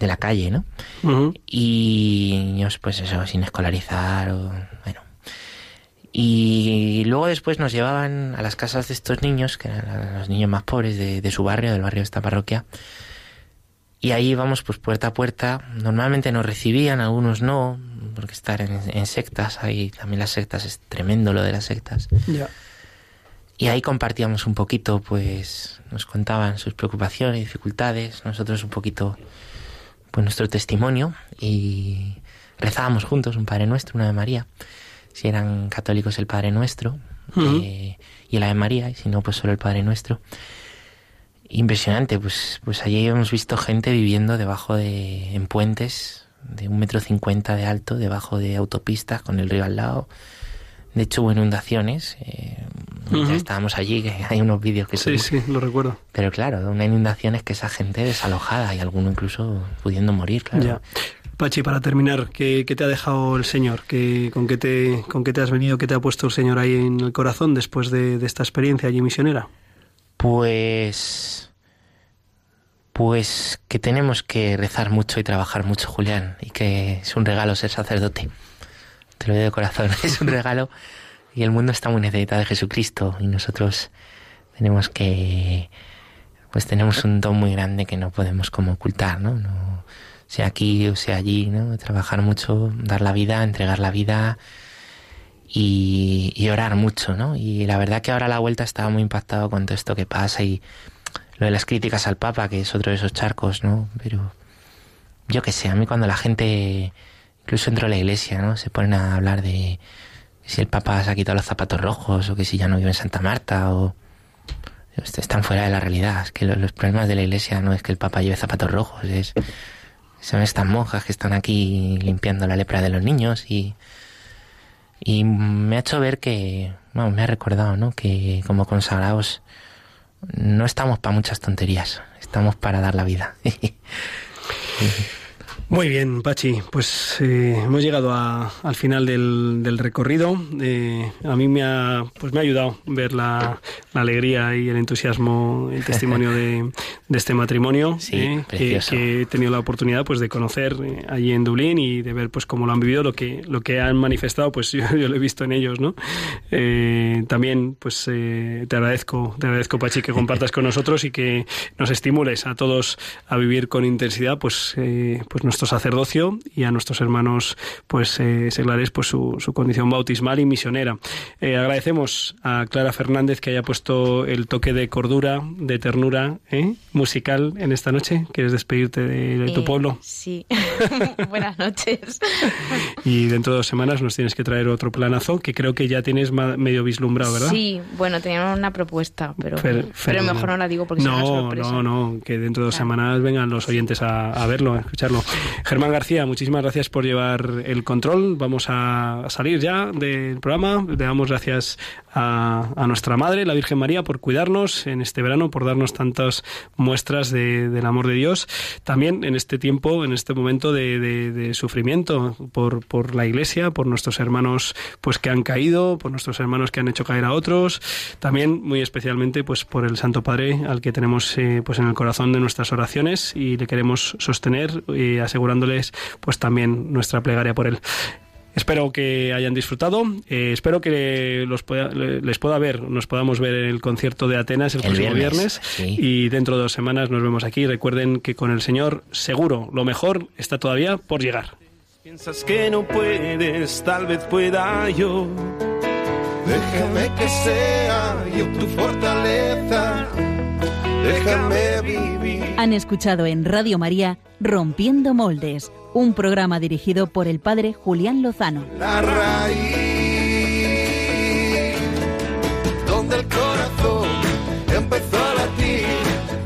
Speaker 2: de la calle, ¿no? Y niños, pues eso, sin escolarizar, o, bueno. Y luego después nos llevaban a las casas de estos niños, que eran los niños más pobres de, de su barrio, del barrio de esta parroquia, y ahí íbamos pues puerta a puerta. Normalmente nos recibían, algunos no, porque estar en, sectas, ahí también las sectas es tremendo lo de las sectas. Y ahí compartíamos un poquito, pues nos contaban sus preocupaciones, y dificultades, nosotros un poquito pues nuestro testimonio y rezábamos juntos un Padre Nuestro, una de María. Si eran católicos el Padre Nuestro eh, y el Ave María, y si no pues solo el Padre Nuestro impresionante. Pues, pues allí hemos visto gente viviendo debajo de, en puentes de un metro cincuenta de alto, debajo de autopistas con el río al lado, De hecho, hubo inundaciones. Eh, estábamos allí, que (laughs) hay unos vídeos que
Speaker 1: Sí, sí, lo recuerdo.
Speaker 2: Pero claro, una inundación es que esa gente desalojada y alguno incluso pudiendo morir, claro. Ya.
Speaker 1: Pachi, para terminar, ¿qué, te ha dejado el Señor? ¿Qué, con, qué te, ¿Con qué te has venido? ¿Qué te ha puesto el Señor ahí en el corazón después de, de esta experiencia allí misionera?
Speaker 2: Pues pues que tenemos que rezar mucho y trabajar mucho, Julián, y que es un regalo ser sacerdote. Te lo digo de corazón, (laughs) es un regalo y el mundo está muy necesitado de Jesucristo y nosotros tenemos que pues tenemos un don muy grande que no podemos como ocultar, ¿no? no sea aquí o sea allí, ¿no? Trabajar mucho, dar la vida, entregar la vida y, orar mucho, ¿no? Y la verdad que ahora la vuelta estaba muy impactado con todo esto que pasa y lo de las críticas al Papa, que es otro de esos charcos, ¿no? Pero yo qué sé, a mí cuando la gente, incluso dentro de la iglesia, ¿no? Se ponen a hablar de si el Papa se ha quitado los zapatos rojos o que si ya no vive en Santa Marta o... Están fuera de la realidad. Es que los problemas de la iglesia no es que el Papa lleve zapatos rojos, es... Son estas monjas que están aquí limpiando la lepra de los niños y... Y me ha hecho ver que, bueno, me ha recordado, ¿no? Que como consagrados no estamos para muchas tonterías, estamos para dar la vida. (laughs)
Speaker 1: Muy bien, Pachi. Pues eh, hemos llegado al final del, recorrido. Eh, a mí me ha, pues me ha ayudado ver la, alegría y el entusiasmo, el testimonio de, este matrimonio (laughs)
Speaker 2: eh,
Speaker 1: que, he tenido la oportunidad pues de conocer allí en Dublín y de ver pues cómo lo han vivido, lo que lo que han manifestado, pues (laughs) yo, lo he visto en ellos, ¿no? también pues te agradezco, te agradezco Pachi que compartas con nosotros y que nos estimules a todos a vivir con intensidad, pues pues sacerdocio y a nuestros hermanos pues eh, seglares pues su, su, condición bautismal y misionera. Eh, agradecemos a Clara Fernández que haya puesto el toque de cordura, de ternura ¿eh? musical en esta noche. ¿Quieres despedirte de, tu pueblo?
Speaker 5: Sí. (laughs) Buenas noches.
Speaker 1: y dentro de dos semanas nos tienes que traer otro planazo que creo que ya tienes medio vislumbrado, ¿verdad?
Speaker 5: Sí, bueno, teníamos una propuesta, pero, pero mejor no la digo porque no, sorpresa.
Speaker 1: No, no, que dentro de dos semanas vengan los oyentes a, a verlo, a escucharlo. Germán García, muchísimas gracias por llevar el control. Vamos a salir ya del programa. Le damos gracias a, nuestra Madre, la Virgen María, por cuidarnos en este verano, por darnos tantas muestras del amor de Dios. También en este tiempo, en este momento de, sufrimiento por, por, la Iglesia, por nuestros hermanos pues que han caído, por nuestros hermanos que han hecho caer a otros. También, muy especialmente, pues por el Santo Padre al que tenemos eh, pues en el corazón de nuestras oraciones y le queremos sostener, eh, asegurándoles pues también nuestra plegaria por él. Espero que hayan disfrutado. Eh, espero que los les pueda ver, nos podamos ver en el concierto de Atenas el, próximo viernes. Y dentro de dos semanas nos vemos aquí. Recuerden que con el Señor, seguro, lo mejor está todavía por llegar.
Speaker 7: Piensas que no puedes, tal vez pueda yo. Déjame que sea yo tu fortaleza. Déjame vivir.
Speaker 6: Han escuchado en Radio María Rompiendo Moldes un programa dirigido por el padre Julián Lozano.
Speaker 7: La raíz, donde el corazón empezó a latir,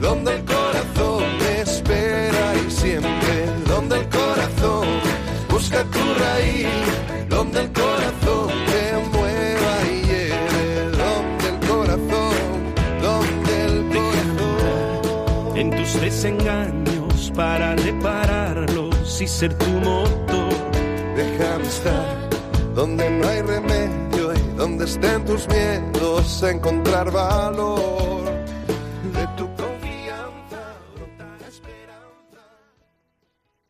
Speaker 7: donde el corazón te espera y siempre, donde el corazón busca tu raíz, donde el corazón desengaños para repararlo y ser tu motor. Déjame estar donde no hay remedio y donde estén tus miedos, encontrar valor.